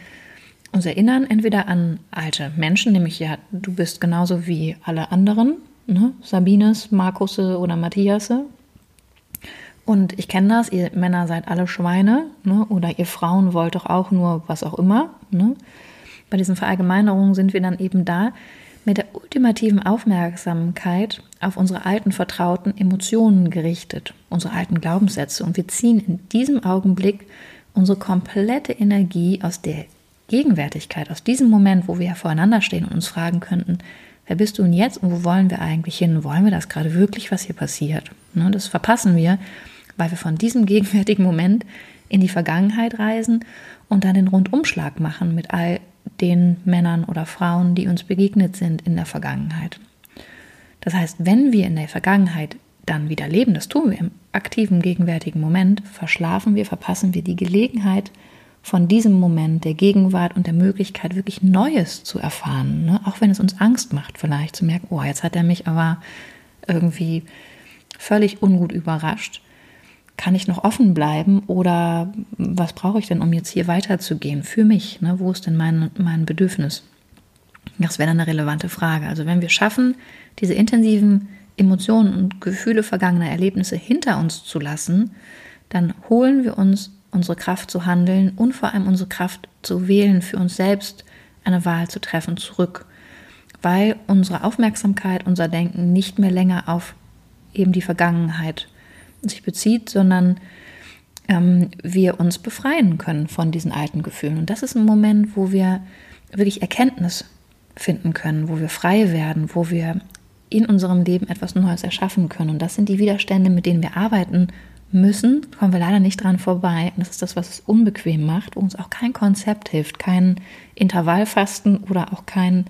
uns erinnern entweder an alte Menschen, nämlich ja, du bist genauso wie alle anderen, ne? Sabines, Markusse oder Matthiasse. Und ich kenne das, ihr Männer seid alle Schweine, ne? oder ihr Frauen wollt doch auch nur was auch immer. Ne? Bei diesen Verallgemeinerungen sind wir dann eben da mit der ultimativen Aufmerksamkeit auf unsere alten vertrauten Emotionen gerichtet, unsere alten Glaubenssätze. Und wir ziehen in diesem Augenblick unsere komplette Energie aus der Gegenwärtigkeit, aus diesem Moment, wo wir ja voreinander stehen und uns fragen könnten, wer bist du denn jetzt und wo wollen wir eigentlich hin? Wollen wir das gerade wirklich, was hier passiert? Ne, das verpassen wir, weil wir von diesem gegenwärtigen Moment in die Vergangenheit reisen und dann den Rundumschlag machen mit all den Männern oder Frauen, die uns begegnet sind in der Vergangenheit. Das heißt, wenn wir in der Vergangenheit dann wieder leben, das tun wir im aktiven gegenwärtigen Moment, verschlafen wir, verpassen wir die Gelegenheit, von diesem Moment der Gegenwart und der Möglichkeit, wirklich Neues zu erfahren. Ne? Auch wenn es uns Angst macht, vielleicht zu merken, oh, jetzt hat er mich aber irgendwie völlig ungut überrascht. Kann ich noch offen bleiben oder was brauche ich denn, um jetzt hier weiterzugehen für mich? Ne? Wo ist denn mein, mein Bedürfnis? Das wäre dann eine relevante Frage. Also wenn wir schaffen, diese intensiven Emotionen und Gefühle vergangener Erlebnisse hinter uns zu lassen, dann holen wir uns unsere Kraft zu handeln und vor allem unsere Kraft zu wählen, für uns selbst eine Wahl zu treffen, zurück. Weil unsere Aufmerksamkeit, unser Denken nicht mehr länger auf eben die Vergangenheit sich bezieht, sondern ähm, wir uns befreien können von diesen alten Gefühlen. Und das ist ein Moment, wo wir wirklich Erkenntnis finden können, wo wir frei werden, wo wir in unserem Leben etwas Neues erschaffen können. Und das sind die Widerstände, mit denen wir arbeiten müssen, kommen wir leider nicht dran vorbei. Und das ist das, was es unbequem macht, wo uns auch kein Konzept hilft, kein Intervallfasten oder auch kein,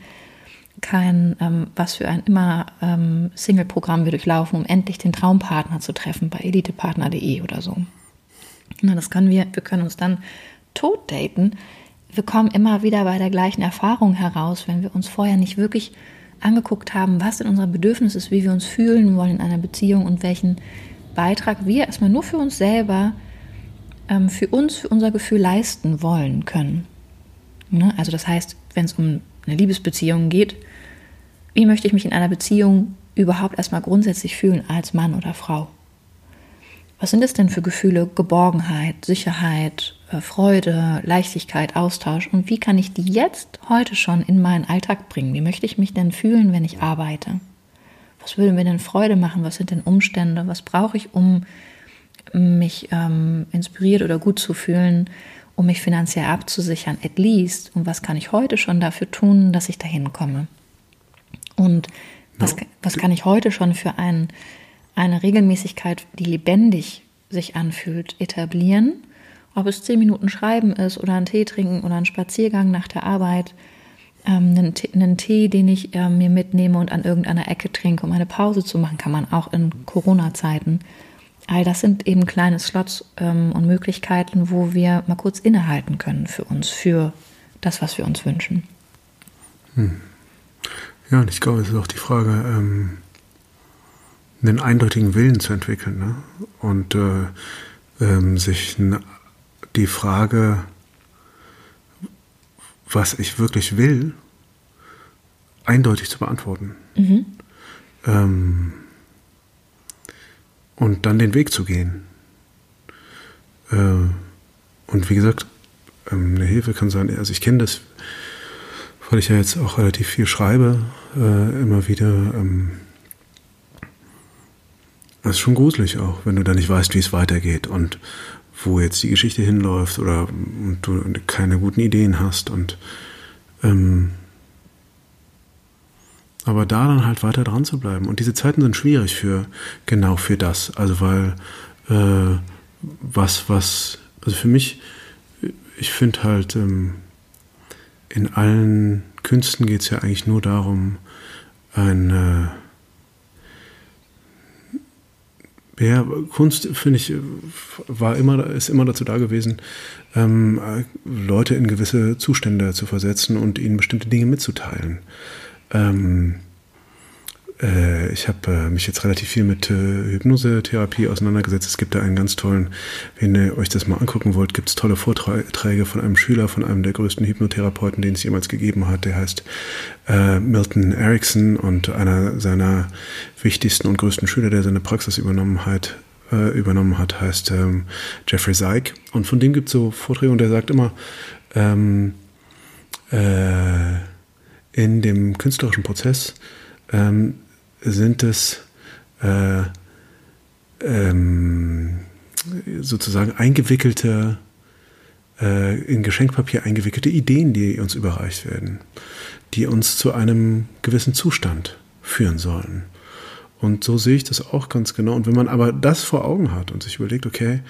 kein ähm, was für ein immer ähm, Single-Programm wir durchlaufen, um endlich den Traumpartner zu treffen bei elitepartner.de oder so. Na, das können wir, wir können uns dann tot daten. Wir kommen immer wieder bei der gleichen Erfahrung heraus, wenn wir uns vorher nicht wirklich angeguckt haben, was denn unser Bedürfnis ist, wie wir uns fühlen wollen in einer Beziehung und welchen Beitrag wir erstmal nur für uns selber, ähm, für uns, für unser Gefühl leisten wollen können. Ne? Also das heißt, wenn es um eine Liebesbeziehung geht, wie möchte ich mich in einer Beziehung überhaupt erstmal grundsätzlich fühlen als Mann oder Frau? Was sind es denn für Gefühle? Geborgenheit, Sicherheit, äh, Freude, Leichtigkeit, Austausch. Und wie kann ich die jetzt heute schon in meinen Alltag bringen? Wie möchte ich mich denn fühlen, wenn ich arbeite? Was würde mir denn Freude machen, was sind denn Umstände, was brauche ich, um mich ähm, inspiriert oder gut zu fühlen, um mich finanziell abzusichern, at least. Und was kann ich heute schon dafür tun, dass ich dahin komme? Und was, was kann ich heute schon für ein, eine Regelmäßigkeit, die lebendig sich anfühlt, etablieren? ob es zehn Minuten Schreiben ist oder ein Tee trinken oder ein Spaziergang nach der Arbeit, ähm, einen, Tee, einen, Tee, den ich äh, mir mitnehme und an irgendeiner Ecke trinke, um eine Pause zu machen, kann man auch in Corona-Zeiten. All das sind eben kleine Slots ähm, und Möglichkeiten, wo wir mal kurz innehalten können für uns, für das, was wir uns wünschen. Hm. Ja, und ich glaube, es ist auch die Frage, ähm, einen eindeutigen Willen zu entwickeln ne? und äh, ähm, sich die Frage, was ich wirklich will, eindeutig zu beantworten. Mhm. Ähm, und dann den Weg zu gehen. Äh, und wie gesagt, ähm, eine Hilfe kann sein, also ich kenne das, weil ich ja jetzt auch relativ viel schreibe, äh, immer wieder. Ähm, das ist schon gruselig auch, wenn du da nicht weißt, wie es weitergeht und wo jetzt die Geschichte hinläuft oder du keine guten Ideen hast und ähm, aber da dann halt weiter dran zu bleiben. Und diese Zeiten sind schwierig für genau für das. Also weil äh, was, was, also für mich, ich finde halt, ähm, in allen Künsten geht es ja eigentlich nur darum, ein äh, ja, Kunst, finde ich, war immer, ist immer dazu da gewesen, ähm, Leute in gewisse Zustände zu versetzen und ihnen bestimmte Dinge mitzuteilen. Ähm, äh, ich habe äh, mich jetzt relativ viel mit äh, Hypnosetherapie auseinandergesetzt. Es gibt da einen ganz tollen, wenn ihr euch das mal angucken wollt, gibt es tolle Vorträge von einem Schüler, von einem der größten Hypnotherapeuten, den es jemals gegeben hat. Der heißt äh, Milton Erickson und einer seiner wichtigsten und größten Schüler, der seine Praxis übernommen hat, äh, übernommen hat, heißt ähm, Jeffrey Zeig. Und von dem gibt es so Vorträge und der sagt immer, ähm, äh, in dem künstlerischen Prozess ähm, sind es äh, ähm, sozusagen eingewickelte, äh, in Geschenkpapier eingewickelte Ideen, die uns überreicht werden, die uns zu einem gewissen Zustand führen sollen. Und so sehe ich das auch ganz genau. Und wenn man aber das vor Augen hat und sich überlegt, okay,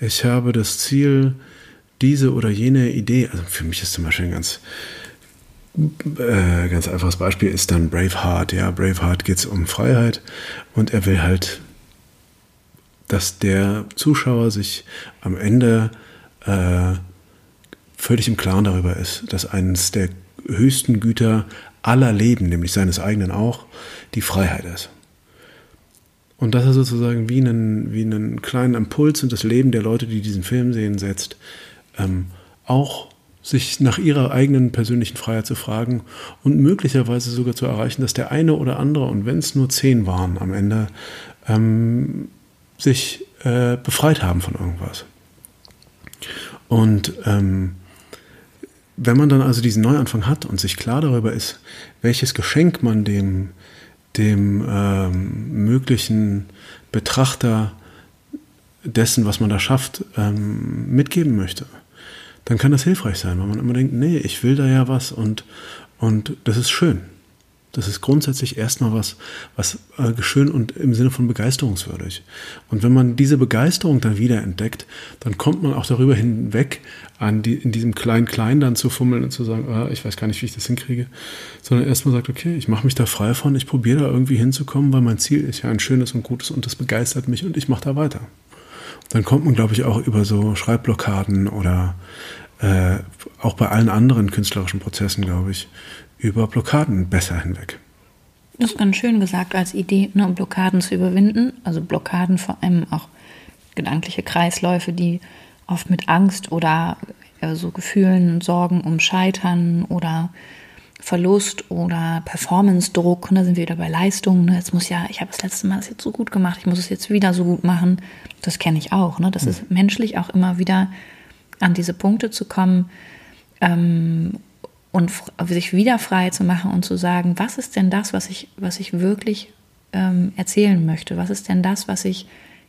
ich habe das Ziel, diese oder jene Idee, also für mich ist zum Beispiel ein ganz äh, ganz einfaches Beispiel ist dann Braveheart. Ja, Braveheart geht es um Freiheit und er will halt, dass der Zuschauer sich am Ende äh, völlig im Klaren darüber ist, dass eines der höchsten Güter aller Leben, nämlich seines eigenen auch, die Freiheit ist. Und dass er sozusagen wie einen, wie einen kleinen Impuls in das Leben der Leute, die diesen Film sehen, setzt, ähm, auch sich nach ihrer eigenen persönlichen Freiheit zu fragen und möglicherweise sogar zu erreichen, dass der eine oder andere, und wenn es nur zehn waren am Ende, ähm, sich äh, befreit haben von irgendwas. Und ähm, wenn man dann also diesen Neuanfang hat und sich klar darüber ist, welches Geschenk man dem, dem ähm, möglichen Betrachter dessen, was man da schafft, ähm, mitgeben möchte, dann kann das hilfreich sein, weil man immer denkt, nee, ich will da ja was und, und das ist schön. Das ist grundsätzlich erstmal was, was äh, schön und im Sinne von begeisterungswürdig. Und wenn man diese Begeisterung dann wieder entdeckt, dann kommt man auch darüber hinweg, an die, in diesem Klein-Klein dann zu fummeln und zu sagen, ah, ich weiß gar nicht, wie ich das hinkriege, sondern erstmal sagt, okay, ich mache mich da frei von, ich probiere da irgendwie hinzukommen, weil mein Ziel ist ja ein schönes und gutes und das begeistert mich und ich mache da weiter dann kommt man, glaube ich, auch über so Schreibblockaden oder äh, auch bei allen anderen künstlerischen Prozessen, glaube ich, über Blockaden besser hinweg. Das ist ganz schön gesagt als Idee, ne, um Blockaden zu überwinden. Also Blockaden vor allem auch gedankliche Kreisläufe, die oft mit Angst oder äh, so Gefühlen und Sorgen um Scheitern oder Verlust oder Performance-Druck. Und da sind wir wieder bei Leistungen. Ne? Jetzt muss ja, ich habe das letzte Mal das jetzt so gut gemacht, ich muss es jetzt wieder so gut machen. Das kenne ich auch. Ne? Das mhm. ist menschlich auch immer wieder an diese Punkte zu kommen ähm, und sich wieder frei zu machen und zu sagen, was ist denn das, was ich, was ich wirklich ähm, erzählen möchte? Was ist denn das, was ich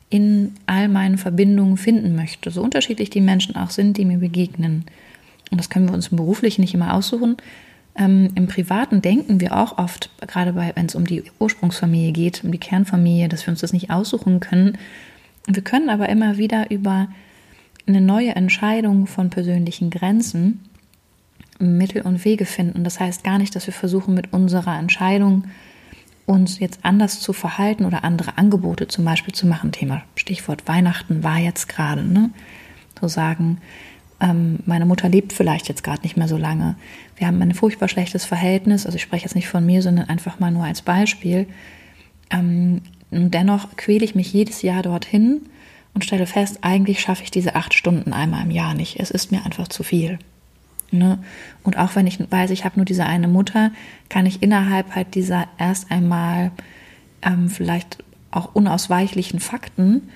in all meinen Verbindungen finden möchte? So unterschiedlich die Menschen auch sind, die mir begegnen. Und das können wir uns im Beruflichen nicht immer aussuchen. Ähm, Im Privaten denken wir auch oft, gerade wenn es um die Ursprungsfamilie geht, um die Kernfamilie, dass wir uns das nicht aussuchen können. Wir können aber immer wieder über eine neue Entscheidung von persönlichen Grenzen Mittel und Wege finden. Das heißt gar nicht, dass wir versuchen, mit unserer Entscheidung uns jetzt anders zu verhalten oder andere Angebote zum Beispiel zu machen. Thema Stichwort Weihnachten war jetzt gerade, ne? So sagen, ähm, meine Mutter lebt vielleicht jetzt gerade nicht mehr so lange. Wir haben ein furchtbar schlechtes Verhältnis. Also ich spreche jetzt nicht von mir, sondern einfach mal nur als Beispiel. Ähm, und dennoch quäle ich mich jedes Jahr dorthin und stelle fest, eigentlich schaffe ich diese acht Stunden einmal im Jahr nicht. Es ist mir einfach zu viel. Ne? Und auch wenn ich weiß, ich habe nur diese eine Mutter, kann ich innerhalb halt dieser erst einmal ähm, vielleicht auch unausweichlichen Fakten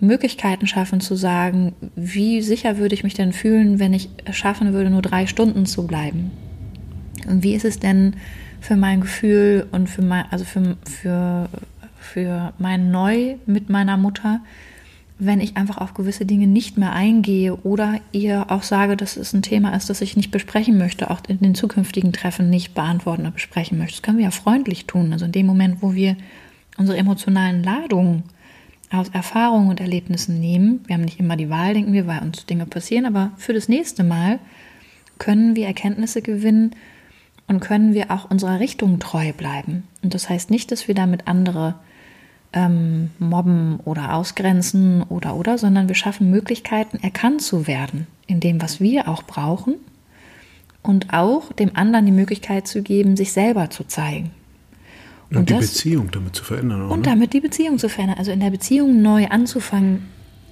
Möglichkeiten schaffen zu sagen, wie sicher würde ich mich denn fühlen, wenn ich schaffen würde, nur drei Stunden zu bleiben? Und wie ist es denn für mein Gefühl und für mein, also für, für, für mein Neu mit meiner Mutter, wenn ich einfach auf gewisse Dinge nicht mehr eingehe oder ihr auch sage, dass es ein Thema ist, das ich nicht besprechen möchte, auch in den zukünftigen Treffen nicht beantworten oder besprechen möchte. Das können wir ja freundlich tun. Also in dem Moment, wo wir unsere emotionalen Ladungen aus Erfahrungen und Erlebnissen nehmen, wir haben nicht immer die Wahl, denken wir, weil uns Dinge passieren, aber für das nächste Mal können wir Erkenntnisse gewinnen und können wir auch unserer Richtung treu bleiben. Und das heißt nicht, dass wir damit andere ähm, mobben oder ausgrenzen oder oder, sondern wir schaffen Möglichkeiten, erkannt zu werden in dem, was wir auch brauchen und auch dem anderen die Möglichkeit zu geben, sich selber zu zeigen. Und, und die das, Beziehung damit zu verändern. Auch, und ne? damit die Beziehung zu verändern, also in der Beziehung neu anzufangen.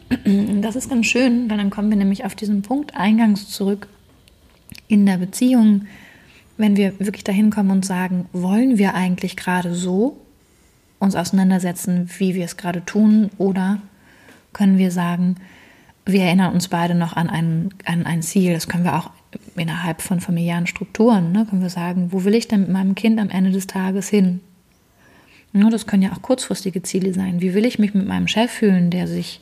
Das ist ganz schön, weil dann kommen wir nämlich auf diesen Punkt eingangs zurück. In der Beziehung, wenn wir wirklich dahin kommen und sagen, wollen wir eigentlich gerade so uns auseinandersetzen, wie wir es gerade tun, oder können wir sagen, wir erinnern uns beide noch an ein, an ein Ziel. Das können wir auch innerhalb von familiären Strukturen. Ne? Können wir sagen, wo will ich denn mit meinem Kind am Ende des Tages hin? Ja, das können ja auch kurzfristige Ziele sein. Wie will ich mich mit meinem Chef fühlen, der sich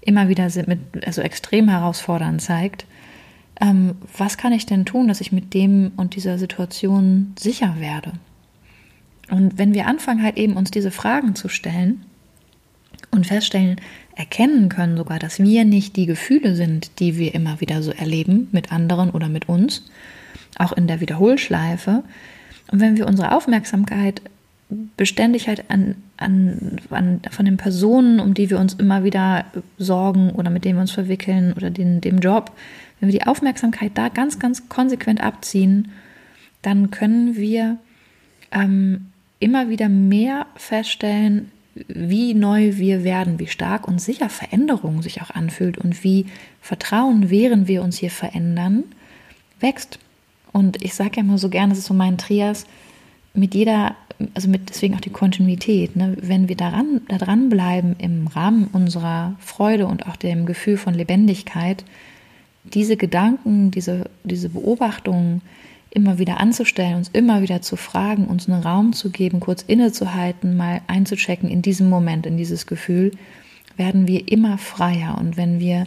immer wieder mit, also extrem herausfordernd zeigt? Ähm, was kann ich denn tun, dass ich mit dem und dieser Situation sicher werde? Und wenn wir anfangen, halt eben uns diese Fragen zu stellen und feststellen, erkennen können sogar, dass wir nicht die Gefühle sind, die wir immer wieder so erleben mit anderen oder mit uns, auch in der Wiederholschleife. Und wenn wir unsere Aufmerksamkeit beständig halt an, an, an, von den Personen, um die wir uns immer wieder sorgen oder mit denen wir uns verwickeln oder den, dem Job, wenn wir die Aufmerksamkeit da ganz, ganz konsequent abziehen, dann können wir ähm, immer wieder mehr feststellen, wie neu wir werden, wie stark und sicher Veränderung sich auch anfühlt und wie Vertrauen, während wir uns hier verändern, wächst. Und ich sage ja immer so gerne, das ist so mein Trias, mit jeder, also mit deswegen auch die Kontinuität, ne? wenn wir daran, da dranbleiben im Rahmen unserer Freude und auch dem Gefühl von Lebendigkeit, diese Gedanken, diese, diese Beobachtungen, immer wieder anzustellen, uns immer wieder zu fragen, uns einen Raum zu geben, kurz innezuhalten, mal einzuchecken in diesem Moment, in dieses Gefühl, werden wir immer freier. Und wenn wir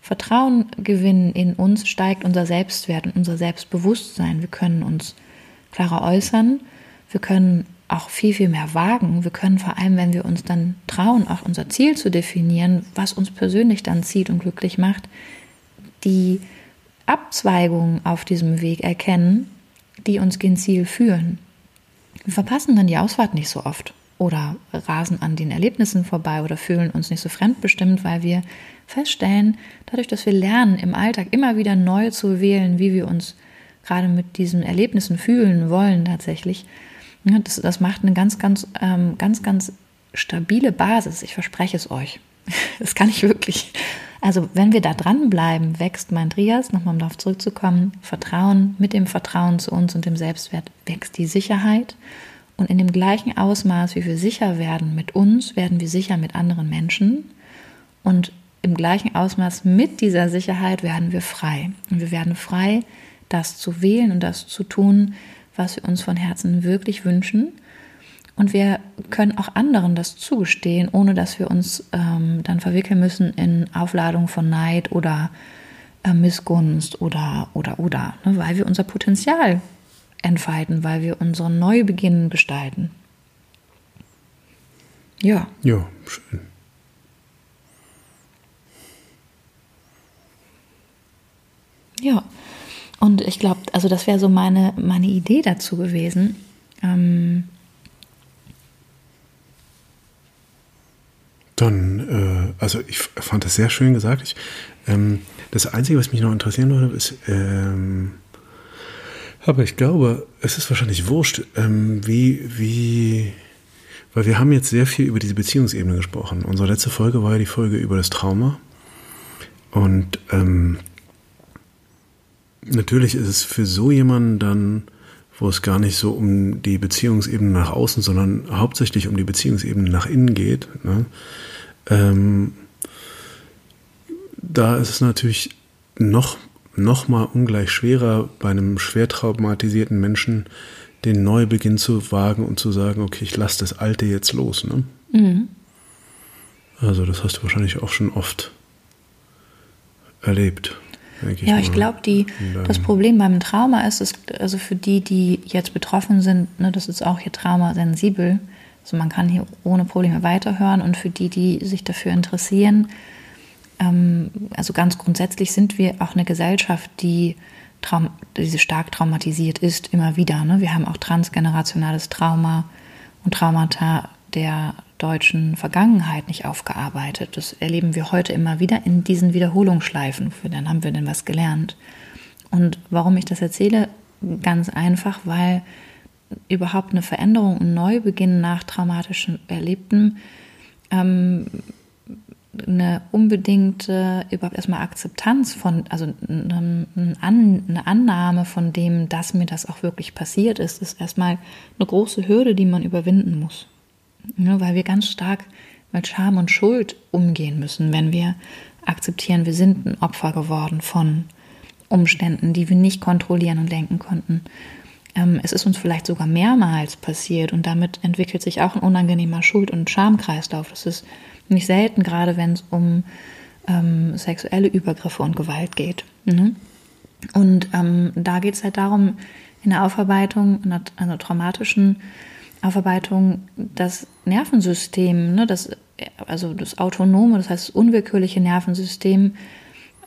Vertrauen gewinnen in uns, steigt unser Selbstwert und unser Selbstbewusstsein. Wir können uns klarer äußern, wir können auch viel, viel mehr wagen. Wir können vor allem, wenn wir uns dann trauen, auch unser Ziel zu definieren, was uns persönlich dann zieht und glücklich macht, die Abzweigungen auf diesem Weg erkennen, die uns gen Ziel führen. Wir verpassen dann die Ausfahrt nicht so oft oder rasen an den Erlebnissen vorbei oder fühlen uns nicht so fremdbestimmt, weil wir feststellen, dadurch, dass wir lernen, im Alltag immer wieder neu zu wählen, wie wir uns gerade mit diesen Erlebnissen fühlen wollen tatsächlich, das, das macht eine ganz, ganz, ähm, ganz, ganz stabile Basis. Ich verspreche es euch. Das kann ich wirklich. Also wenn wir da dranbleiben, wächst mein Trias, nochmal um darauf zurückzukommen, Vertrauen, mit dem Vertrauen zu uns und dem Selbstwert wächst die Sicherheit. Und in dem gleichen Ausmaß, wie wir sicher werden mit uns, werden wir sicher mit anderen Menschen. Und im gleichen Ausmaß mit dieser Sicherheit werden wir frei. Und wir werden frei, das zu wählen und das zu tun, was wir uns von Herzen wirklich wünschen und wir können auch anderen das zugestehen, ohne dass wir uns ähm, dann verwickeln müssen in Aufladung von Neid oder äh, Missgunst oder, oder, oder. Ne? Weil wir unser Potenzial entfalten, weil wir unseren Neubeginn gestalten. Ja. Ja, schön. Ja, und ich glaube, also das wäre so meine, meine Idee dazu gewesen. Ähm, Dann, äh, also ich fand das sehr schön gesagt. Ich, ähm, das Einzige, was mich noch interessieren würde, ist, ähm, aber ich glaube, es ist wahrscheinlich wurscht, ähm, wie, wie, weil wir haben jetzt sehr viel über diese Beziehungsebene gesprochen. Unsere letzte Folge war ja die Folge über das Trauma. Und ähm, natürlich ist es für so jemanden dann, wo es gar nicht so um die Beziehungsebene nach außen, sondern hauptsächlich um die Beziehungsebene nach innen geht, ne? Ähm, da ist es natürlich noch, noch mal ungleich schwerer, bei einem schwer traumatisierten Menschen den Neubeginn zu wagen und zu sagen, okay, ich lasse das Alte jetzt los. Ne? Mhm. Also das hast du wahrscheinlich auch schon oft erlebt. Ich ja, ich glaube, das Problem beim Trauma ist, ist, also für die, die jetzt betroffen sind, ne, das ist auch hier traumasensibel, also man kann hier ohne Probleme weiterhören und für die, die sich dafür interessieren, ähm, also ganz grundsätzlich sind wir auch eine Gesellschaft, die, Traum, die stark traumatisiert ist, immer wieder. Ne? Wir haben auch transgenerationales Trauma und Traumata der deutschen Vergangenheit nicht aufgearbeitet. Das erleben wir heute immer wieder in diesen Wiederholungsschleifen. Dann haben wir denn was gelernt. Und warum ich das erzähle? Ganz einfach, weil überhaupt eine Veränderung, ein Neubeginn nach traumatischem Erlebten ähm, eine unbedingte überhaupt erstmal Akzeptanz von, also eine Annahme von dem, dass mir das auch wirklich passiert ist, ist erstmal eine große Hürde, die man überwinden muss. Ja, weil wir ganz stark mit Scham und Schuld umgehen müssen, wenn wir akzeptieren, wir sind ein Opfer geworden von Umständen, die wir nicht kontrollieren und lenken konnten. Ähm, es ist uns vielleicht sogar mehrmals passiert und damit entwickelt sich auch ein unangenehmer Schuld- und Schamkreislauf. Das ist nicht selten, gerade wenn es um ähm, sexuelle Übergriffe und Gewalt geht. Mhm. Und ähm, da geht es halt darum, in der Aufarbeitung, in der, einer traumatischen Aufarbeitung, das Nervensystem, ne, das, also das autonome, das heißt das unwillkürliche Nervensystem,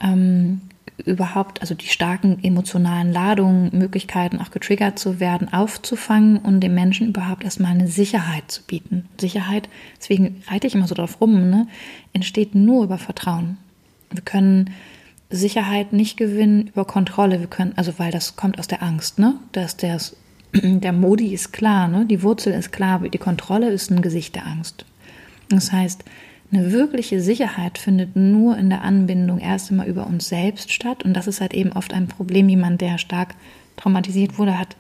ähm, überhaupt, also die starken emotionalen Ladungen, Möglichkeiten auch getriggert zu werden, aufzufangen und dem Menschen überhaupt erstmal eine Sicherheit zu bieten. Sicherheit, deswegen reite ich immer so drauf rum, ne, entsteht nur über Vertrauen. Wir können Sicherheit nicht gewinnen über Kontrolle. Wir können, also weil das kommt aus der Angst, ne? Dass der, der Modi ist klar, ne? Die Wurzel ist klar, die Kontrolle ist ein Gesicht der Angst. Das heißt, eine wirkliche Sicherheit findet nur in der Anbindung erst einmal über uns selbst statt. Und das ist halt eben oft ein Problem. Jemand, der stark traumatisiert wurde, hat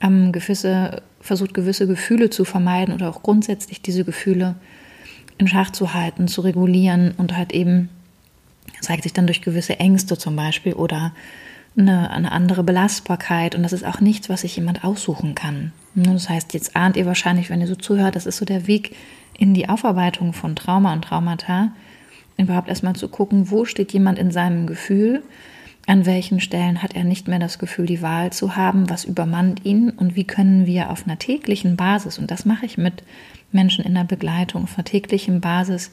ähm, gewisse, versucht, gewisse Gefühle zu vermeiden oder auch grundsätzlich diese Gefühle in Schach zu halten, zu regulieren und halt eben zeigt sich dann durch gewisse Ängste zum Beispiel oder eine, eine andere Belastbarkeit. Und das ist auch nichts, was sich jemand aussuchen kann. Das heißt, jetzt ahnt ihr wahrscheinlich, wenn ihr so zuhört, das ist so der Weg, in die Aufarbeitung von Trauma und Traumata überhaupt erstmal zu gucken, wo steht jemand in seinem Gefühl, an welchen Stellen hat er nicht mehr das Gefühl, die Wahl zu haben, was übermannt ihn und wie können wir auf einer täglichen Basis, und das mache ich mit Menschen in der Begleitung, auf einer täglichen Basis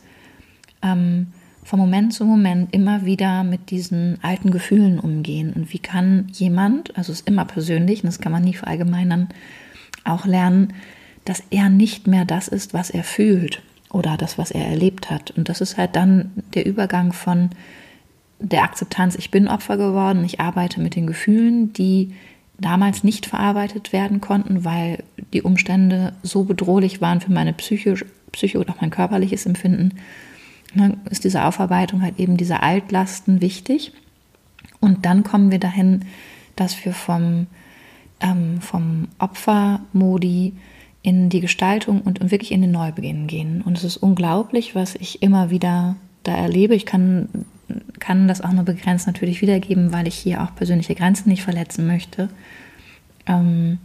ähm, von Moment zu Moment immer wieder mit diesen alten Gefühlen umgehen und wie kann jemand, also es ist immer persönlich und das kann man nie verallgemeinern, auch lernen, dass er nicht mehr das ist, was er fühlt oder das, was er erlebt hat. Und das ist halt dann der Übergang von der Akzeptanz, ich bin Opfer geworden, ich arbeite mit den Gefühlen, die damals nicht verarbeitet werden konnten, weil die Umstände so bedrohlich waren für meine Psyche, Psyche oder auch mein körperliches Empfinden. Dann ist diese Aufarbeitung halt eben dieser Altlasten wichtig. Und dann kommen wir dahin, dass wir vom, ähm, vom Opfermodi in die Gestaltung und wirklich in den Neubeginn gehen. Und es ist unglaublich, was ich immer wieder da erlebe. Ich kann, kann das auch nur begrenzt natürlich wiedergeben, weil ich hier auch persönliche Grenzen nicht verletzen möchte. Ähm,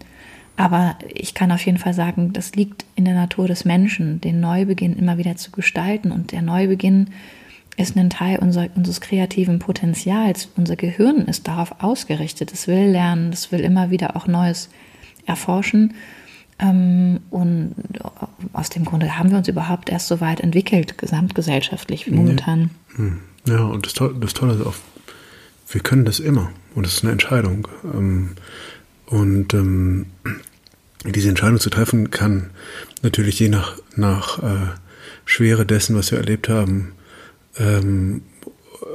aber ich kann auf jeden Fall sagen, das liegt in der Natur des Menschen, den Neubeginn immer wieder zu gestalten. Und der Neubeginn ist ein Teil unser, unseres kreativen Potenzials. Unser Gehirn ist darauf ausgerichtet. Es will lernen, es will immer wieder auch Neues erforschen. Ähm, und aus dem Grunde haben wir uns überhaupt erst so weit entwickelt, gesamtgesellschaftlich wie momentan. Ja, und das, Tolle, das Tolle ist auch, wir können das immer und es ist eine Entscheidung. Und ähm, diese Entscheidung zu treffen kann natürlich je nach, nach äh, Schwere dessen, was wir erlebt haben, ähm,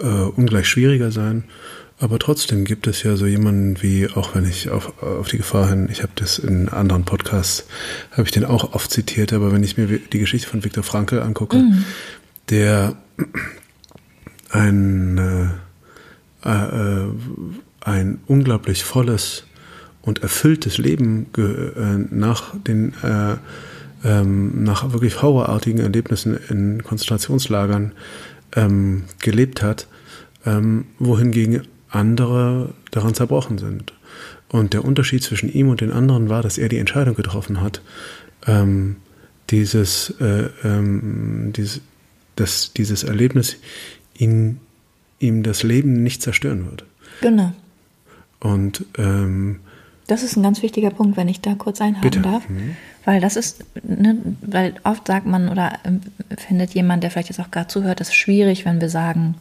äh, ungleich schwieriger sein. Aber trotzdem gibt es ja so jemanden wie, auch wenn ich auf, auf die Gefahr hin, ich habe das in anderen Podcasts, habe ich den auch oft zitiert, aber wenn ich mir die Geschichte von Viktor Frankl angucke, mhm. der ein, äh, äh, ein unglaublich volles und erfülltes Leben äh, nach den äh, ähm, nach wirklich horrorartigen Erlebnissen in Konzentrationslagern ähm, gelebt hat, ähm, wohingegen andere daran zerbrochen sind. Und der Unterschied zwischen ihm und den anderen war, dass er die Entscheidung getroffen hat, ähm, dieses, äh, ähm, dieses, dass dieses Erlebnis ihn, ihm das Leben nicht zerstören wird. Genau. Und ähm, das ist ein ganz wichtiger Punkt, wenn ich da kurz einhaken bitte. darf. Mhm. Weil das ist, ne, weil oft sagt man oder findet jemand, der vielleicht jetzt auch gerade zuhört, das ist schwierig, wenn wir sagen,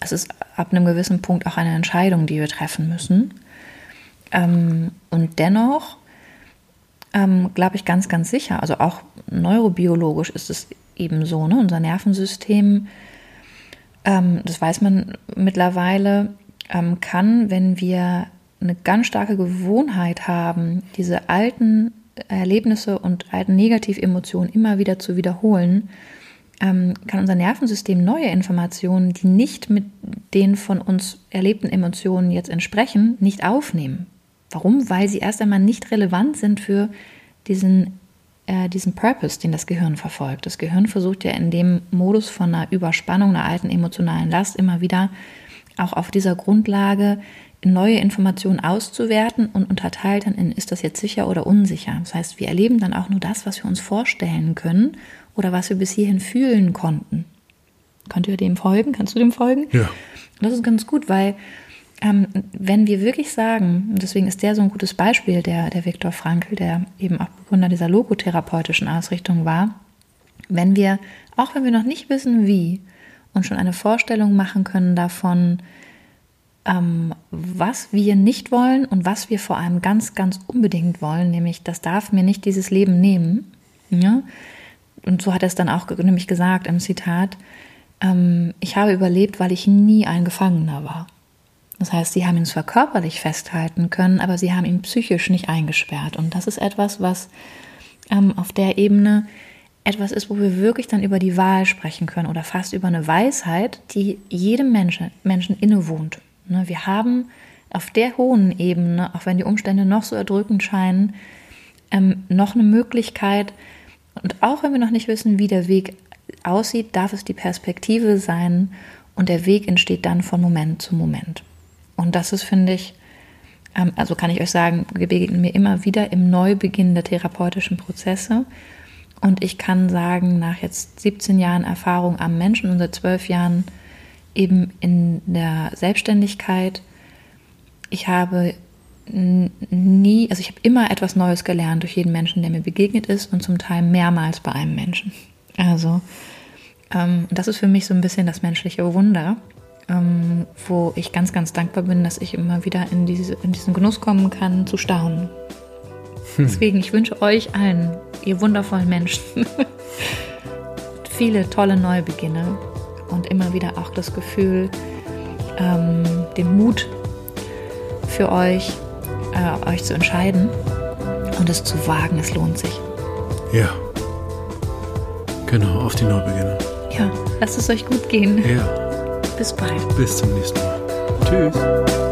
es ist ab einem gewissen Punkt auch eine Entscheidung, die wir treffen müssen. Ähm, und dennoch ähm, glaube ich ganz, ganz sicher, also auch neurobiologisch ist es eben so, ne? unser Nervensystem, ähm, das weiß man mittlerweile, ähm, kann, wenn wir eine ganz starke Gewohnheit haben, diese alten Erlebnisse und alten Negativemotionen immer wieder zu wiederholen, ähm, kann unser Nervensystem neue Informationen, die nicht mit den von uns erlebten Emotionen jetzt entsprechen, nicht aufnehmen. Warum? Weil sie erst einmal nicht relevant sind für diesen, äh, diesen Purpose, den das Gehirn verfolgt. Das Gehirn versucht ja in dem Modus von einer Überspannung, einer alten emotionalen Last immer wieder auch auf dieser Grundlage neue Informationen auszuwerten und unterteilt dann in, ist das jetzt sicher oder unsicher. Das heißt, wir erleben dann auch nur das, was wir uns vorstellen können oder was wir bis hierhin fühlen konnten. Könnt ihr dem folgen? Kannst du dem folgen? Ja. Das ist ganz gut, weil ähm, wenn wir wirklich sagen, und deswegen ist der so ein gutes Beispiel, der, der Viktor Frankl, der eben auch Begründer dieser logotherapeutischen Ausrichtung war, wenn wir, auch wenn wir noch nicht wissen, wie, uns schon eine Vorstellung machen können davon, ähm, was wir nicht wollen und was wir vor allem ganz, ganz unbedingt wollen, nämlich das darf mir nicht dieses Leben nehmen, ja, und so hat er es dann auch nämlich gesagt im Zitat, ähm, ich habe überlebt, weil ich nie ein Gefangener war. Das heißt, sie haben ihn zwar körperlich festhalten können, aber sie haben ihn psychisch nicht eingesperrt. Und das ist etwas, was ähm, auf der Ebene etwas ist, wo wir wirklich dann über die Wahl sprechen können oder fast über eine Weisheit, die jedem Menschen, Menschen innewohnt. Ne, wir haben auf der hohen Ebene, auch wenn die Umstände noch so erdrückend scheinen, ähm, noch eine Möglichkeit, und auch wenn wir noch nicht wissen, wie der Weg aussieht, darf es die Perspektive sein und der Weg entsteht dann von Moment zu Moment. Und das ist, finde ich, ähm, also kann ich euch sagen, begegnen mir immer wieder im Neubeginn der therapeutischen Prozesse. Und ich kann sagen, nach jetzt 17 Jahren Erfahrung am Menschen und seit 12 Jahren eben in der Selbstständigkeit, ich habe nie, also ich habe immer etwas Neues gelernt durch jeden Menschen, der mir begegnet ist und zum Teil mehrmals bei einem Menschen. Also ähm, das ist für mich so ein bisschen das menschliche Wunder, ähm, wo ich ganz, ganz dankbar bin, dass ich immer wieder in, diese, in diesen Genuss kommen kann, zu staunen. Hm. Deswegen, ich wünsche euch allen, ihr wundervollen Menschen, viele tolle Neubeginne und immer wieder auch das Gefühl, ähm, den Mut für euch, äh, euch zu entscheiden und es zu wagen, es lohnt sich. Ja. Genau, auf die Neubeginne. Ja, lasst es euch gut gehen. Ja. Bis bald. Bis zum nächsten Mal. Tschüss.